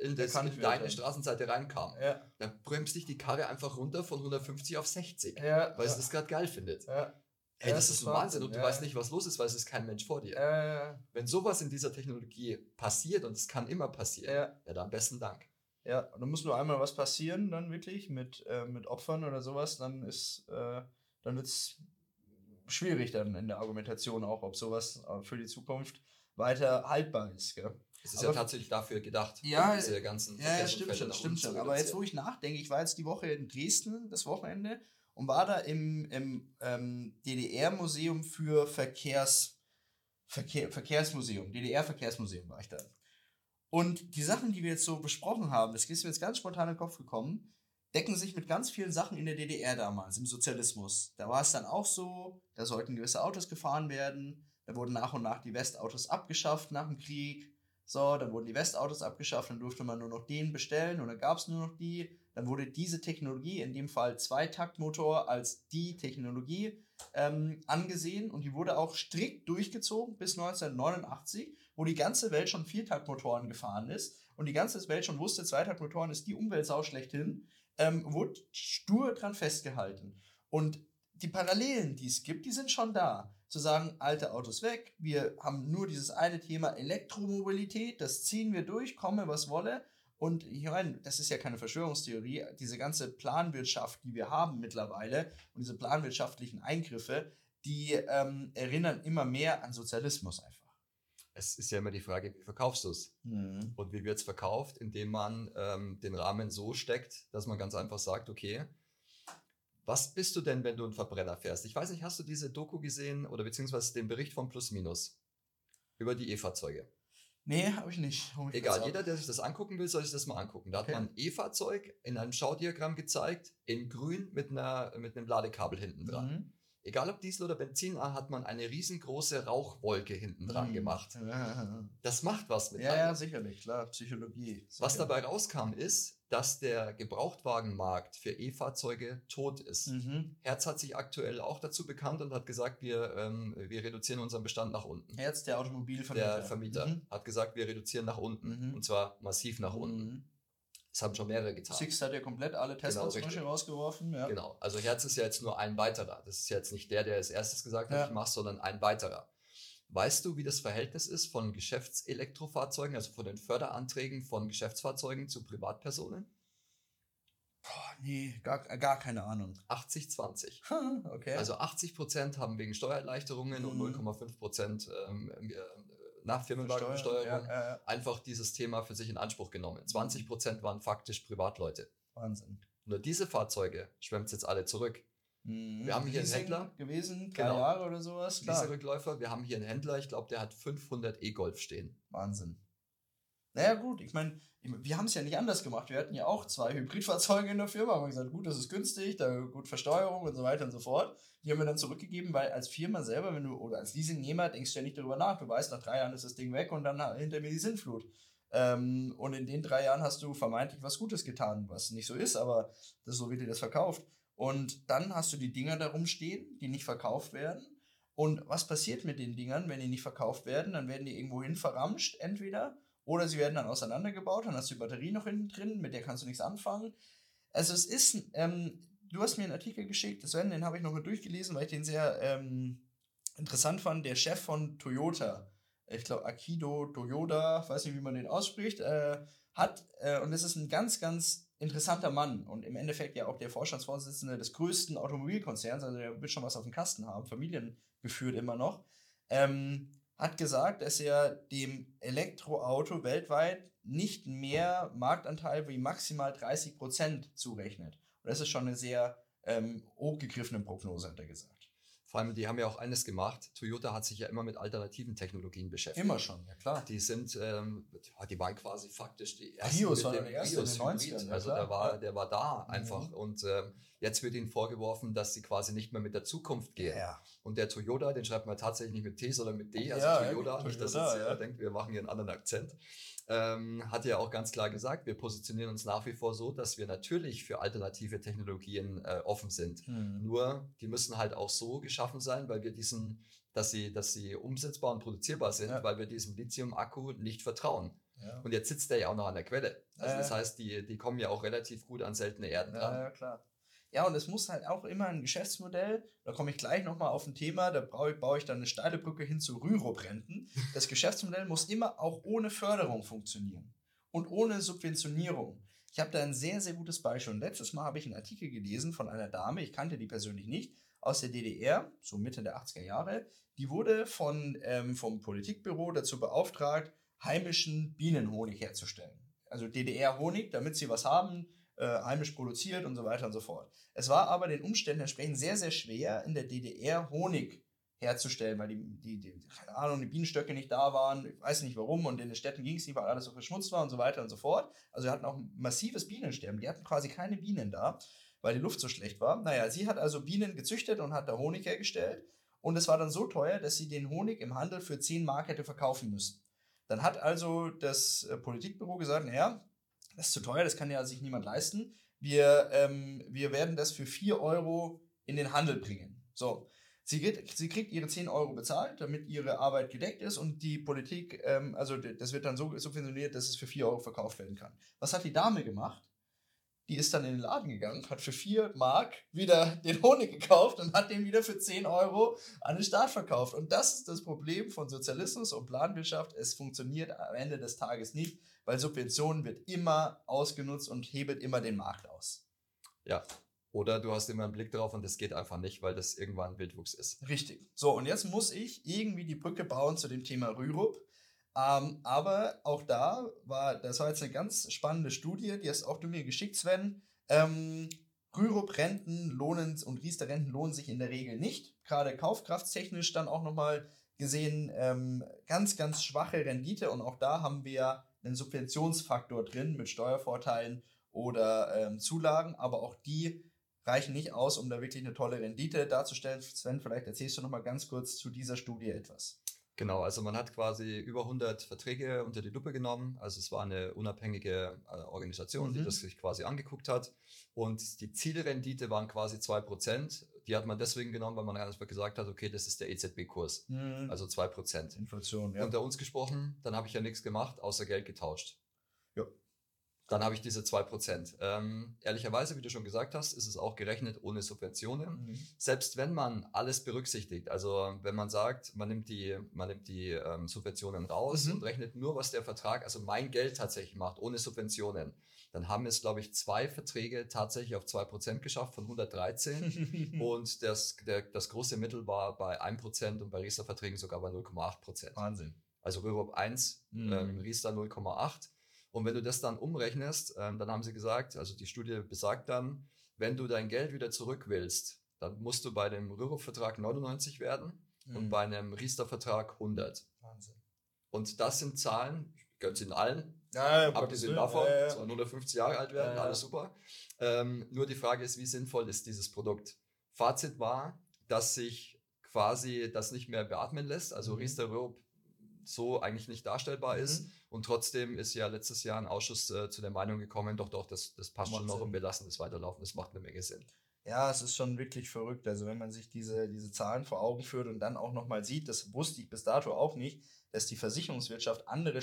in, das, in deine Straßenseite reinkam. Ja. Dann bremst dich die Karre einfach runter von 150 auf 60, ja, weil es das gerade geil findet. Hey, das, das ist ein Wahnsinn und du weißt nicht, was los ist, weil es ist kein Mensch vor dir. Wenn sowas in dieser Technologie passiert und es kann immer passieren, ja, dann besten Dank. Ja, und dann muss nur einmal was passieren, dann wirklich mit, äh, mit Opfern oder sowas, dann ist, äh, dann wird es schwierig dann in der Argumentation auch, ob sowas äh, für die Zukunft weiter haltbar ist. Gell? Es ist aber, ja tatsächlich dafür gedacht. Ja, diese ganzen ja, ja stimmt schon, stimmt schon. Aber jetzt, wo ich nachdenke, ich war jetzt die Woche in Dresden, das Wochenende, und war da im, im ähm, DDR-Museum für Verkehrs, Verkehr, Verkehrsmuseum, DDR-Verkehrsmuseum war ich da. Und die Sachen, die wir jetzt so besprochen haben, das ist mir jetzt ganz spontan in den Kopf gekommen, decken sich mit ganz vielen Sachen in der DDR damals, im Sozialismus. Da war es dann auch so, da sollten gewisse Autos gefahren werden, da wurden nach und nach die Westautos abgeschafft nach dem Krieg. So, dann wurden die Westautos abgeschafft, dann durfte man nur noch den bestellen und dann gab es nur noch die. Dann wurde diese Technologie, in dem Fall Zweitaktmotor, als die Technologie ähm, angesehen und die wurde auch strikt durchgezogen bis 1989, wo die ganze Welt schon Viertaktmotoren gefahren ist und die ganze Welt schon wusste, Zweitaktmotoren ist die Umweltsau schlechthin, ähm, wurde stur dran festgehalten. Und die Parallelen, die es gibt, die sind schon da zu sagen, alte Autos weg, wir haben nur dieses eine Thema Elektromobilität, das ziehen wir durch, komme was wolle. Und ich meine, das ist ja keine Verschwörungstheorie, diese ganze Planwirtschaft, die wir haben mittlerweile und diese planwirtschaftlichen Eingriffe, die ähm, erinnern immer mehr an Sozialismus einfach. Es ist ja immer die Frage, wie verkaufst du es? Mhm. Und wie wird es verkauft, indem man ähm, den Rahmen so steckt, dass man ganz einfach sagt, okay, was bist du denn, wenn du einen Verbrenner fährst? Ich weiß nicht, hast du diese Doku gesehen oder beziehungsweise den Bericht von Plus Minus über die E-Fahrzeuge? Nee, habe ich nicht. Egal, jeder, der sich das angucken will, soll sich das mal angucken. Da okay. hat man ein E-Fahrzeug in einem Schaudiagramm gezeigt, in grün mit, einer, mit einem Ladekabel hinten dran. Mhm. Egal ob Diesel oder Benzin, hat man eine riesengroße Rauchwolke hinten dran mhm. gemacht. Das macht was mit Ja, ja, sicherlich, klar, Psychologie. Sicher. Was dabei rauskam, ist, dass der Gebrauchtwagenmarkt für E-Fahrzeuge tot ist. Mhm. Herz hat sich aktuell auch dazu bekannt und hat gesagt, wir, ähm, wir reduzieren unseren Bestand nach unten. Herz, der Automobilvermieter. Der Vermieter mhm. hat gesagt, wir reduzieren nach unten. Mhm. Und zwar massiv nach unten. Das haben schon mehrere getan. Six hat ja komplett alle Tesla genau, rausgeworfen. Ja. Genau. Also Herz ist ja jetzt nur ein weiterer. Das ist jetzt nicht der, der als erstes gesagt hat, ja. ich mache, sondern ein weiterer. Weißt du, wie das Verhältnis ist von Geschäftselektrofahrzeugen, also von den Förderanträgen von Geschäftsfahrzeugen zu Privatpersonen? Boah, nee, gar, gar keine Ahnung. 80-20. okay. Also 80 Prozent haben wegen Steuererleichterungen mhm. und 0,5 Prozent ähm, äh, nach Firmenwagenbesteuerung ja, ja, ja. einfach dieses Thema für sich in Anspruch genommen. 20 mhm. Prozent waren faktisch Privatleute. Wahnsinn. Nur diese Fahrzeuge schwemmt jetzt alle zurück. Mhm. Wir haben hier einen Händler. gewesen, drei genau. Jahre oder sowas. Klar. Rückläufer. Wir haben hier einen Händler, ich glaube, der hat 500 E-Golf stehen. Wahnsinn. Naja, gut, ich meine, wir haben es ja nicht anders gemacht. Wir hatten ja auch zwei Hybridfahrzeuge in der Firma, haben gesagt, gut, das ist günstig, da gut Versteuerung und so weiter und so fort. Die haben wir dann zurückgegeben, weil als Firma selber, wenn du, oder als Leasingnehmer, denkst du ja nicht darüber nach. Du weißt, nach drei Jahren ist das Ding weg und dann hinter mir die Sinnflut. Ähm, und in den drei Jahren hast du vermeintlich was Gutes getan, was nicht so ist, aber das ist so wird dir das verkauft. Und dann hast du die Dinger da rumstehen, die nicht verkauft werden. Und was passiert mit den Dingern, wenn die nicht verkauft werden? Dann werden die irgendwo hin verramscht, entweder. Oder sie werden dann auseinandergebaut, dann hast du die Batterie noch hinten drin, mit der kannst du nichts anfangen. Also es ist, ähm, du hast mir einen Artikel geschickt, Sven, den habe ich nochmal durchgelesen, weil ich den sehr ähm, interessant fand. Der Chef von Toyota, ich glaube Akido Toyota, weiß nicht, wie man den ausspricht, äh, hat, äh, und das ist ein ganz, ganz interessanter Mann und im Endeffekt ja auch der Vorstandsvorsitzende des größten Automobilkonzerns, also der wird schon was auf dem Kasten haben, familiengeführt immer noch, ähm, hat gesagt, dass er dem Elektroauto weltweit nicht mehr Marktanteil wie maximal 30 Prozent zurechnet. Und das ist schon eine sehr ähm, hochgegriffene Prognose, hat er gesagt. Vor allem, die haben ja auch eines gemacht. Toyota hat sich ja immer mit alternativen Technologien beschäftigt. Immer schon, ja klar. Die sind, ähm, die waren quasi faktisch die ersten. Prius war der erste Prius in den 90ern. Also der war, der war da einfach. Mhm. Und ähm, jetzt wird ihnen vorgeworfen, dass sie quasi nicht mehr mit der Zukunft gehen. Ja. Und der Toyota, den schreibt man tatsächlich nicht mit T, sondern mit D. Also ja, Toyota, nicht, dass jetzt ja. denkt, wir machen hier einen anderen Akzent ähm, hat ja auch ganz klar gesagt, wir positionieren uns nach wie vor so, dass wir natürlich für alternative Technologien äh, offen sind. Mhm. Nur, die müssen halt auch so geschaffen sein, weil wir diesen, dass sie, dass sie umsetzbar und produzierbar sind, ja. weil wir diesem Lithium-Akku nicht vertrauen. Ja. Und jetzt sitzt der ja auch noch an der Quelle. Also ja, das heißt, die, die kommen ja auch relativ gut an seltene Erden dran. Ja, klar. Ja, und es muss halt auch immer ein Geschäftsmodell, da komme ich gleich nochmal auf ein Thema, da baue ich, baue ich dann eine steile Brücke hin zu Rürup-Renten. Das Geschäftsmodell muss immer auch ohne Förderung funktionieren und ohne Subventionierung. Ich habe da ein sehr, sehr gutes Beispiel. Und letztes Mal habe ich einen Artikel gelesen von einer Dame, ich kannte die persönlich nicht, aus der DDR, so Mitte der 80er Jahre. Die wurde von, ähm, vom Politikbüro dazu beauftragt, heimischen Bienenhonig herzustellen. Also DDR-Honig, damit sie was haben, äh, heimisch produziert und so weiter und so fort. Es war aber den Umständen entsprechend sehr, sehr schwer, in der DDR Honig herzustellen, weil die, die, die, keine Ahnung, die Bienenstöcke nicht da waren, ich weiß nicht warum, und in den Städten ging es nicht, weil alles so verschmutzt war und so weiter und so fort. Also wir hatten auch ein massives Bienensterben. Die hatten quasi keine Bienen da, weil die Luft so schlecht war. Naja, sie hat also Bienen gezüchtet und hat da Honig hergestellt. Und es war dann so teuer, dass sie den Honig im Handel für 10 Mark hätte verkaufen müssen. Dann hat also das äh, Politikbüro gesagt, naja, das ist zu teuer, das kann ja sich niemand leisten. Wir, ähm, wir werden das für 4 Euro in den Handel bringen. So. Sie kriegt, sie kriegt ihre 10 Euro bezahlt, damit ihre Arbeit gedeckt ist und die Politik, ähm, also das wird dann so subventioniert, dass es für 4 Euro verkauft werden kann. Was hat die Dame gemacht? Die ist dann in den Laden gegangen, hat für 4 Mark wieder den Honig gekauft und hat den wieder für 10 Euro an den Staat verkauft. Und das ist das Problem von Sozialismus und Planwirtschaft. Es funktioniert am Ende des Tages nicht, weil Subventionen wird immer ausgenutzt und hebelt immer den Markt aus. Ja. Oder du hast immer einen Blick drauf und das geht einfach nicht, weil das irgendwann Wildwuchs ist. Richtig. So, und jetzt muss ich irgendwie die Brücke bauen zu dem Thema Rürup. Ähm, aber auch da war, das war jetzt eine ganz spannende Studie, die hast auch du mir geschickt, Sven. Ähm, Rürup-Renten lohnen und Riester-Renten lohnen sich in der Regel nicht. Gerade kaufkraftstechnisch dann auch nochmal gesehen ähm, ganz, ganz schwache Rendite und auch da haben wir einen Subventionsfaktor drin mit Steuervorteilen oder ähm, Zulagen, aber auch die reichen nicht aus, um da wirklich eine tolle Rendite darzustellen. Sven, vielleicht erzählst du noch mal ganz kurz zu dieser Studie etwas. Genau, also man hat quasi über 100 Verträge unter die Lupe genommen. Also es war eine unabhängige äh, Organisation, mhm. die das sich quasi angeguckt hat. Und die Zielrendite waren quasi 2%. Die hat man deswegen genommen, weil man einfach gesagt hat, okay, das ist der EZB-Kurs. Mhm. Also 2%. Inflation, ja. Unter uns gesprochen, dann habe ich ja nichts gemacht, außer Geld getauscht. Ja dann habe ich diese 2%. Ähm, ehrlicherweise, wie du schon gesagt hast, ist es auch gerechnet ohne Subventionen. Mhm. Selbst wenn man alles berücksichtigt, also wenn man sagt, man nimmt die, man nimmt die ähm, Subventionen raus mhm. und rechnet nur, was der Vertrag, also mein Geld tatsächlich macht, ohne Subventionen, dann haben es, glaube ich, zwei Verträge tatsächlich auf 2% geschafft von 113 und das, der, das große Mittel war bei 1% und bei Riester-Verträgen sogar bei 0,8%. Wahnsinn. Also Rürup 1, mhm. ähm, Riester 0,8 und wenn du das dann umrechnest, ähm, dann haben sie gesagt, also die Studie besagt dann, wenn du dein Geld wieder zurück willst, dann musst du bei dem Rürup-Vertrag 99 werden mhm. und bei einem Riester-Vertrag 100. Wahnsinn. Und das sind Zahlen, ich gönne es allen, ja, ja, abgesehen davon, ja, ja. sollen 150 Jahre alt werden, alles super. Ähm, nur die Frage ist, wie sinnvoll ist dieses Produkt? Fazit war, dass sich quasi das nicht mehr beatmen lässt. Also mhm. Riester Rürup so eigentlich nicht darstellbar mhm. ist. Und trotzdem ist ja letztes Jahr ein Ausschuss äh, zu der Meinung gekommen, doch, doch, das, das passt macht schon noch und wir lassen das weiterlaufen. Das macht eine Menge Sinn. Ja, es ist schon wirklich verrückt. Also wenn man sich diese, diese Zahlen vor Augen führt und dann auch nochmal sieht, das wusste ich bis dato auch nicht, dass die Versicherungswirtschaft andere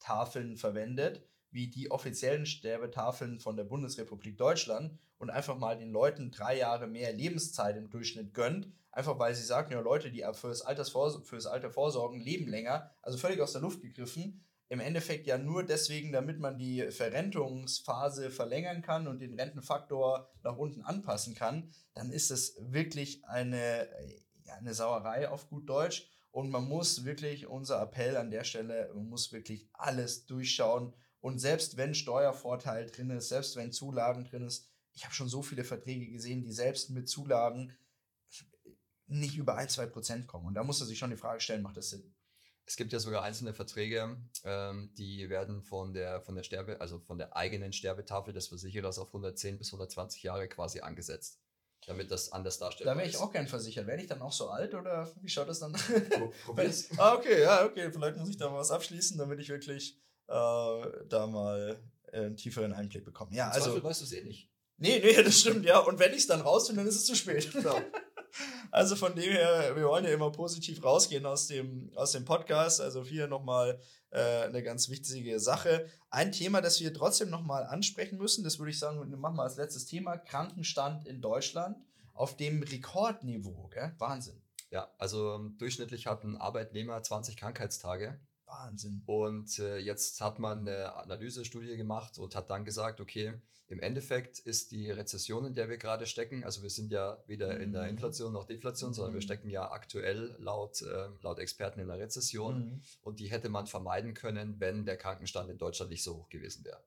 Sterbetafeln verwendet, wie die offiziellen Sterbetafeln von der Bundesrepublik Deutschland und einfach mal den Leuten drei Jahre mehr Lebenszeit im Durchschnitt gönnt, einfach weil sie sagen, ja Leute, die fürs, Altersvors fürs Alter vorsorgen, leben länger, also völlig aus der Luft gegriffen. Im Endeffekt ja nur deswegen, damit man die Verrentungsphase verlängern kann und den Rentenfaktor nach unten anpassen kann, dann ist es wirklich eine, ja, eine Sauerei auf gut Deutsch. Und man muss wirklich, unser Appell an der Stelle, man muss wirklich alles durchschauen und selbst wenn Steuervorteil drin ist, selbst wenn Zulagen drin ist, ich habe schon so viele Verträge gesehen, die selbst mit Zulagen nicht über ein, zwei Prozent kommen. Und da muss er sich schon die Frage stellen, macht das Sinn? Es gibt ja sogar einzelne Verträge, ähm, die werden von der, von der Sterbe, also von der eigenen Sterbetafel des Versicherers auf 110 bis 120 Jahre quasi angesetzt. Damit das anders darstellt. Da wäre ich auch gern versichert. Werde ich dann auch so alt oder wie schaut das dann? Probier's. ah, okay, ja, okay. Vielleicht muss ich da mal was abschließen, damit ich wirklich äh, da mal äh, einen tieferen Einblick bekommen. Ja, also. Zweifel weißt du es eh nicht. Nee, nee, das stimmt, ja. Und wenn ich es dann rausfinde, dann ist es zu spät. Genau. also von dem her, wir wollen ja immer positiv rausgehen aus dem, aus dem Podcast. Also hier nochmal äh, eine ganz wichtige Sache. Ein Thema, das wir trotzdem nochmal ansprechen müssen, das würde ich sagen, machen wir als letztes Thema, Krankenstand in Deutschland auf dem Rekordniveau. Gell? Wahnsinn. Ja, also durchschnittlich hat ein Arbeitnehmer 20 Krankheitstage. Wahnsinn. Und äh, jetzt hat man eine Analysestudie gemacht und hat dann gesagt, okay, im Endeffekt ist die Rezession, in der wir gerade stecken, also wir sind ja weder mhm. in der mhm. Inflation noch Deflation, mhm. sondern wir mhm. stecken ja aktuell laut, äh, laut Experten in der Rezession mhm. und die hätte man vermeiden können, wenn der Krankenstand in Deutschland nicht so hoch gewesen wäre.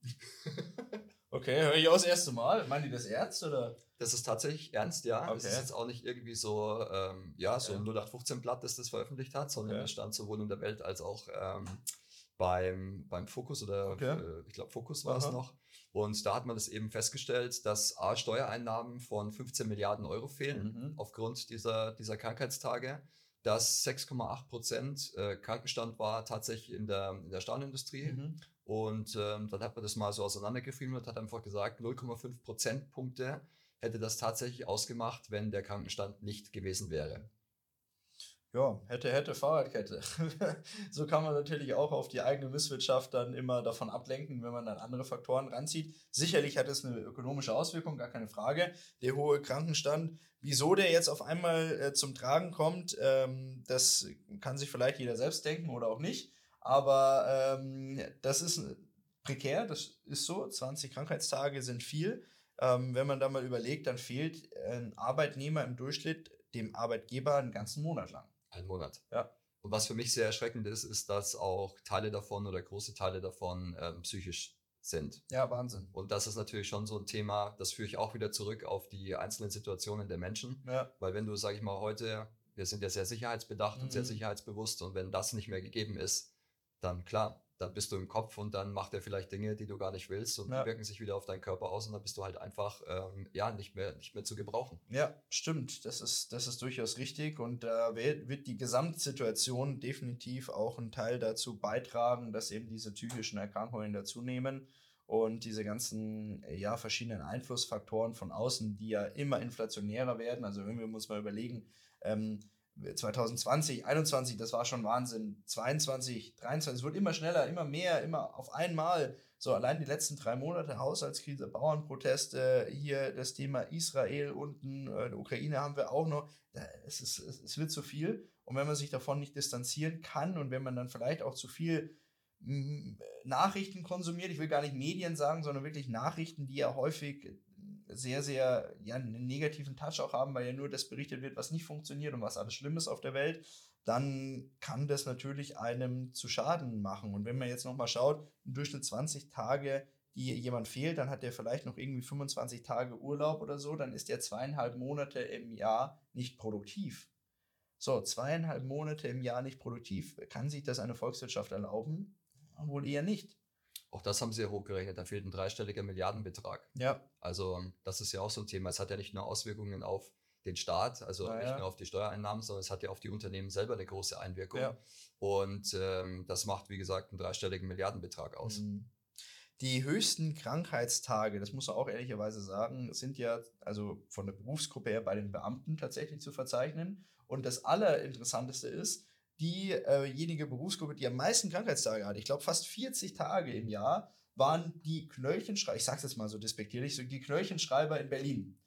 okay, höre ich auch das erste Mal. Meinen die das ernst oder? Das ist tatsächlich ernst, ja. Okay. Das ist jetzt auch nicht irgendwie so, ähm, ja, so ein 0815-Blatt, das das veröffentlicht hat, sondern ja. das stand sowohl in der Welt als auch ähm, beim, beim Fokus oder okay. äh, ich glaube Fokus war Aha. es noch. Und da hat man das eben festgestellt, dass A, Steuereinnahmen von 15 Milliarden Euro fehlen mhm. aufgrund dieser, dieser Krankheitstage, dass 6,8 Prozent äh, Krankenstand war tatsächlich in der, in der Stahlindustrie. Mhm. Und ähm, dann hat man das mal so auseinandergefriemelt und hat einfach gesagt, 0,5 Prozentpunkte hätte das tatsächlich ausgemacht, wenn der Krankenstand nicht gewesen wäre. Ja, hätte, hätte, Fahrradkette. so kann man natürlich auch auf die eigene Misswirtschaft dann immer davon ablenken, wenn man dann andere Faktoren ranzieht. Sicherlich hat es eine ökonomische Auswirkung, gar keine Frage. Der hohe Krankenstand, wieso der jetzt auf einmal äh, zum Tragen kommt, ähm, das kann sich vielleicht jeder selbst denken oder auch nicht. Aber ähm, das ist prekär, das ist so. 20 Krankheitstage sind viel. Ähm, wenn man da mal überlegt, dann fehlt ein Arbeitnehmer im Durchschnitt dem Arbeitgeber einen ganzen Monat lang. Ein Monat. Ja. Und was für mich sehr erschreckend ist, ist, dass auch Teile davon oder große Teile davon ähm, psychisch sind. Ja, Wahnsinn. Und das ist natürlich schon so ein Thema, das führe ich auch wieder zurück auf die einzelnen Situationen der Menschen. Ja. Weil wenn du, sag ich mal, heute wir sind ja sehr sicherheitsbedacht mhm. und sehr mhm. sicherheitsbewusst. Und wenn das nicht mehr gegeben ist, dann klar, dann bist du im Kopf und dann macht er vielleicht Dinge, die du gar nicht willst und ja. die wirken sich wieder auf deinen Körper aus und dann bist du halt einfach ähm, ja nicht mehr nicht mehr zu gebrauchen. Ja, stimmt. Das ist das ist durchaus richtig und da äh, wird die Gesamtsituation definitiv auch einen Teil dazu beitragen, dass eben diese psychischen Erkrankungen dazunehmen und diese ganzen ja verschiedenen Einflussfaktoren von außen, die ja immer inflationärer werden. Also wenn wir uns mal überlegen. Ähm, 2020, 21, das war schon Wahnsinn. 22, 23, es wird immer schneller, immer mehr, immer auf einmal. So, allein die letzten drei Monate Haushaltskrise, Bauernproteste, hier das Thema Israel unten, äh, Ukraine haben wir auch noch. Es, ist, es wird zu viel. Und wenn man sich davon nicht distanzieren kann und wenn man dann vielleicht auch zu viel Nachrichten konsumiert, ich will gar nicht Medien sagen, sondern wirklich Nachrichten, die ja häufig sehr, sehr ja, einen negativen Touch auch haben, weil ja nur das berichtet wird, was nicht funktioniert und was alles schlimm ist auf der Welt, dann kann das natürlich einem zu Schaden machen. Und wenn man jetzt nochmal schaut, im Durchschnitt 20 Tage, die jemand fehlt, dann hat der vielleicht noch irgendwie 25 Tage Urlaub oder so, dann ist der zweieinhalb Monate im Jahr nicht produktiv. So, zweieinhalb Monate im Jahr nicht produktiv. Kann sich das eine Volkswirtschaft erlauben? Wohl eher nicht. Auch das haben sie ja hochgerechnet. Da fehlt ein dreistelliger Milliardenbetrag. Ja. Also, das ist ja auch so ein Thema. Es hat ja nicht nur Auswirkungen auf den Staat, also Na nicht nur auf die Steuereinnahmen, sondern es hat ja auf die Unternehmen selber eine große Einwirkung. Ja. Und ähm, das macht, wie gesagt, einen dreistelligen Milliardenbetrag aus. Mhm. Die höchsten Krankheitstage, das muss man auch ehrlicherweise sagen, sind ja also von der Berufsgruppe her bei den Beamten tatsächlich zu verzeichnen. Und das Allerinteressanteste ist, diejenige äh Berufsgruppe, die am meisten Krankheitstage hat, ich glaube fast 40 Tage im Jahr, waren die Knöllchenschreiber, ich sage es jetzt mal so despektierlich, so die Knöllchenschreiber in Berlin.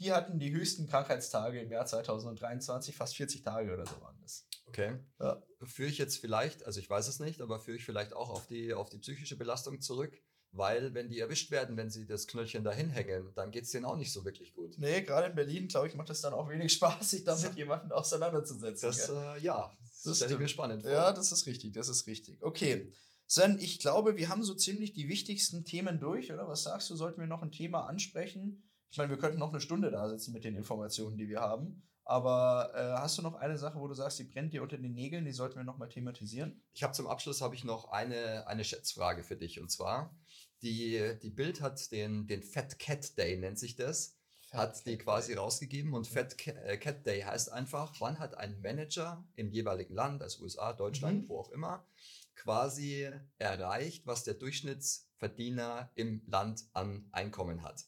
Die hatten die höchsten Krankheitstage im Jahr 2023, fast 40 Tage oder so waren das. Okay. Ja. Führe ich jetzt vielleicht, also ich weiß es nicht, aber führe ich vielleicht auch auf die, auf die psychische Belastung zurück? Weil, wenn die erwischt werden, wenn sie das Knöllchen dahin hängen, dann geht es denen auch nicht so wirklich gut. Nee, gerade in Berlin, glaube ich, macht es dann auch wenig Spaß, sich damit jemanden auseinanderzusetzen. Das, äh, ja, das stelle ich mir spannend vor. Ja, das ist richtig, das ist richtig. Okay. Sven, ich glaube, wir haben so ziemlich die wichtigsten Themen durch, oder? Was sagst du, sollten wir noch ein Thema ansprechen? Ich meine, wir könnten noch eine Stunde da sitzen mit den Informationen, die wir haben. Aber äh, hast du noch eine Sache, wo du sagst, die brennt dir unter den Nägeln, die sollten wir noch mal thematisieren? Ich habe zum Abschluss habe ich noch eine, eine Schätzfrage für dich. Und zwar, die, die Bild hat den, den Fat Cat Day, nennt sich das hat die quasi rausgegeben und Fat äh, Cat Day heißt einfach, wann hat ein Manager im jeweiligen Land, also USA, Deutschland, mhm. wo auch immer, quasi erreicht, was der Durchschnittsverdiener im Land an Einkommen hat.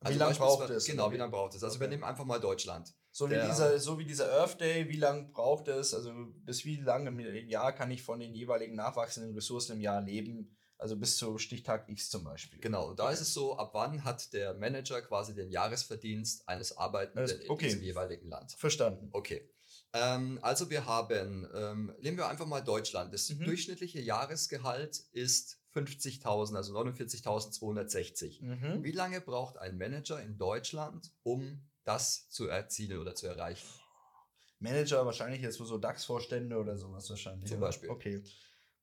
Also wie lange braucht es? Genau, wie lange braucht es? Also okay. wir nehmen einfach mal Deutschland. So wie, dieser, so wie dieser Earth Day, wie lange braucht es? Also bis wie lange im Jahr kann ich von den jeweiligen nachwachsenden Ressourcen im Jahr leben? Also bis zu Stichtag X zum Beispiel. Genau, und da okay. ist es so, ab wann hat der Manager quasi den Jahresverdienst eines Arbeitenden okay. in diesem jeweiligen Land. Verstanden. Okay. Ähm, also wir haben, ähm, nehmen wir einfach mal Deutschland. Das mhm. durchschnittliche Jahresgehalt ist 50.000, also 49.260. Mhm. Wie lange braucht ein Manager in Deutschland, um das zu erzielen oder zu erreichen? Manager wahrscheinlich jetzt so DAX-Vorstände oder sowas wahrscheinlich. Zum Beispiel. Okay.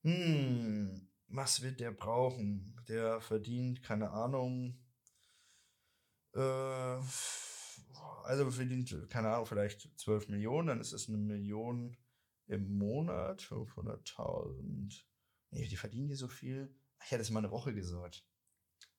Hm was wird der brauchen? Der verdient, keine Ahnung, äh, also verdient, keine Ahnung, vielleicht 12 Millionen, dann ist es eine Million im Monat, 500.000. Nee, die verdienen hier so viel. Ich hätte es mal eine Woche gesagt.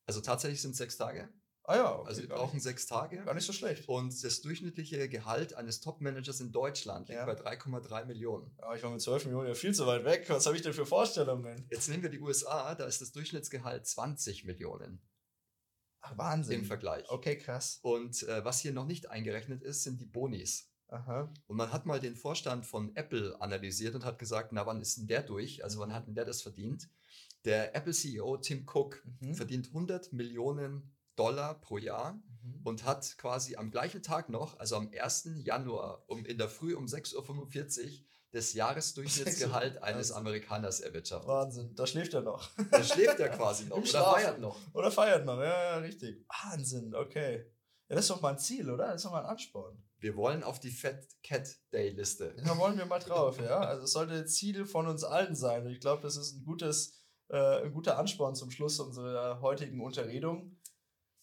Also tatsächlich sind es sechs Tage? Ah ja, okay, also wir brauchen sechs Tage. Gar nicht so schlecht. Und das durchschnittliche Gehalt eines Top-Managers in Deutschland liegt ja. bei 3,3 Millionen. Ja, ich war mit 12 Millionen ja viel zu weit weg. Was habe ich denn für Vorstellungen? Jetzt nehmen wir die USA, da ist das Durchschnittsgehalt 20 Millionen. Ach, Wahnsinn. Im Vergleich. Okay, krass. Und äh, was hier noch nicht eingerechnet ist, sind die Bonis. Aha. Und man hat mal den Vorstand von Apple analysiert und hat gesagt, na, wann ist denn der durch? Also wann hat denn der das verdient? Der Apple-CEO Tim Cook mhm. verdient 100 Millionen Dollar pro Jahr mhm. und hat quasi am gleichen Tag noch, also am 1. Januar um in der Früh um 6.45 Uhr das Jahresdurchschnittsgehalt eines Amerikaners erwirtschaftet. Wahnsinn, da schläft er noch. Da schläft er quasi noch. Oder feiert noch. Oder feiert noch, ja, ja, richtig. Wahnsinn, okay. Ja, das ist doch mal ein Ziel, oder? Das ist doch mal ein Ansporn. Wir wollen auf die Fat Cat Day Liste. Da wollen wir mal drauf, ja. Also es sollte Ziel von uns allen sein. Und ich glaube, das ist ein gutes, äh, ein guter Ansporn zum Schluss unserer heutigen Unterredung.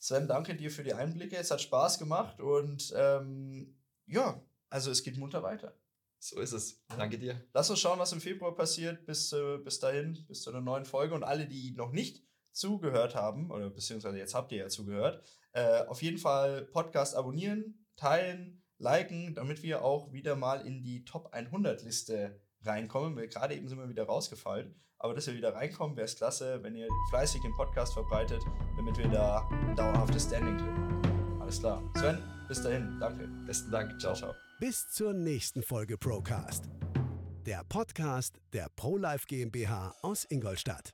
Sven, danke dir für die Einblicke. Es hat Spaß gemacht und ähm, ja, Also es geht munter weiter. So ist es. Danke dir. Lass uns schauen, was im Februar passiert. Bis, äh, bis dahin, bis zu einer neuen Folge. Und alle, die noch nicht zugehört haben, oder beziehungsweise jetzt habt ihr ja zugehört, äh, auf jeden Fall Podcast abonnieren, teilen, liken, damit wir auch wieder mal in die Top 100 Liste reinkommen. Gerade eben sind wir wieder rausgefallen. Aber dass wir wieder reinkommen, wäre es klasse, wenn ihr fleißig den Podcast verbreitet, damit wir da ein dauerhaftes Standing drin haben. Alles klar. Sven, bis dahin. Danke. Besten Dank. Ciao, ciao. Bis zur nächsten Folge Procast. Der Podcast der ProLife GmbH aus Ingolstadt.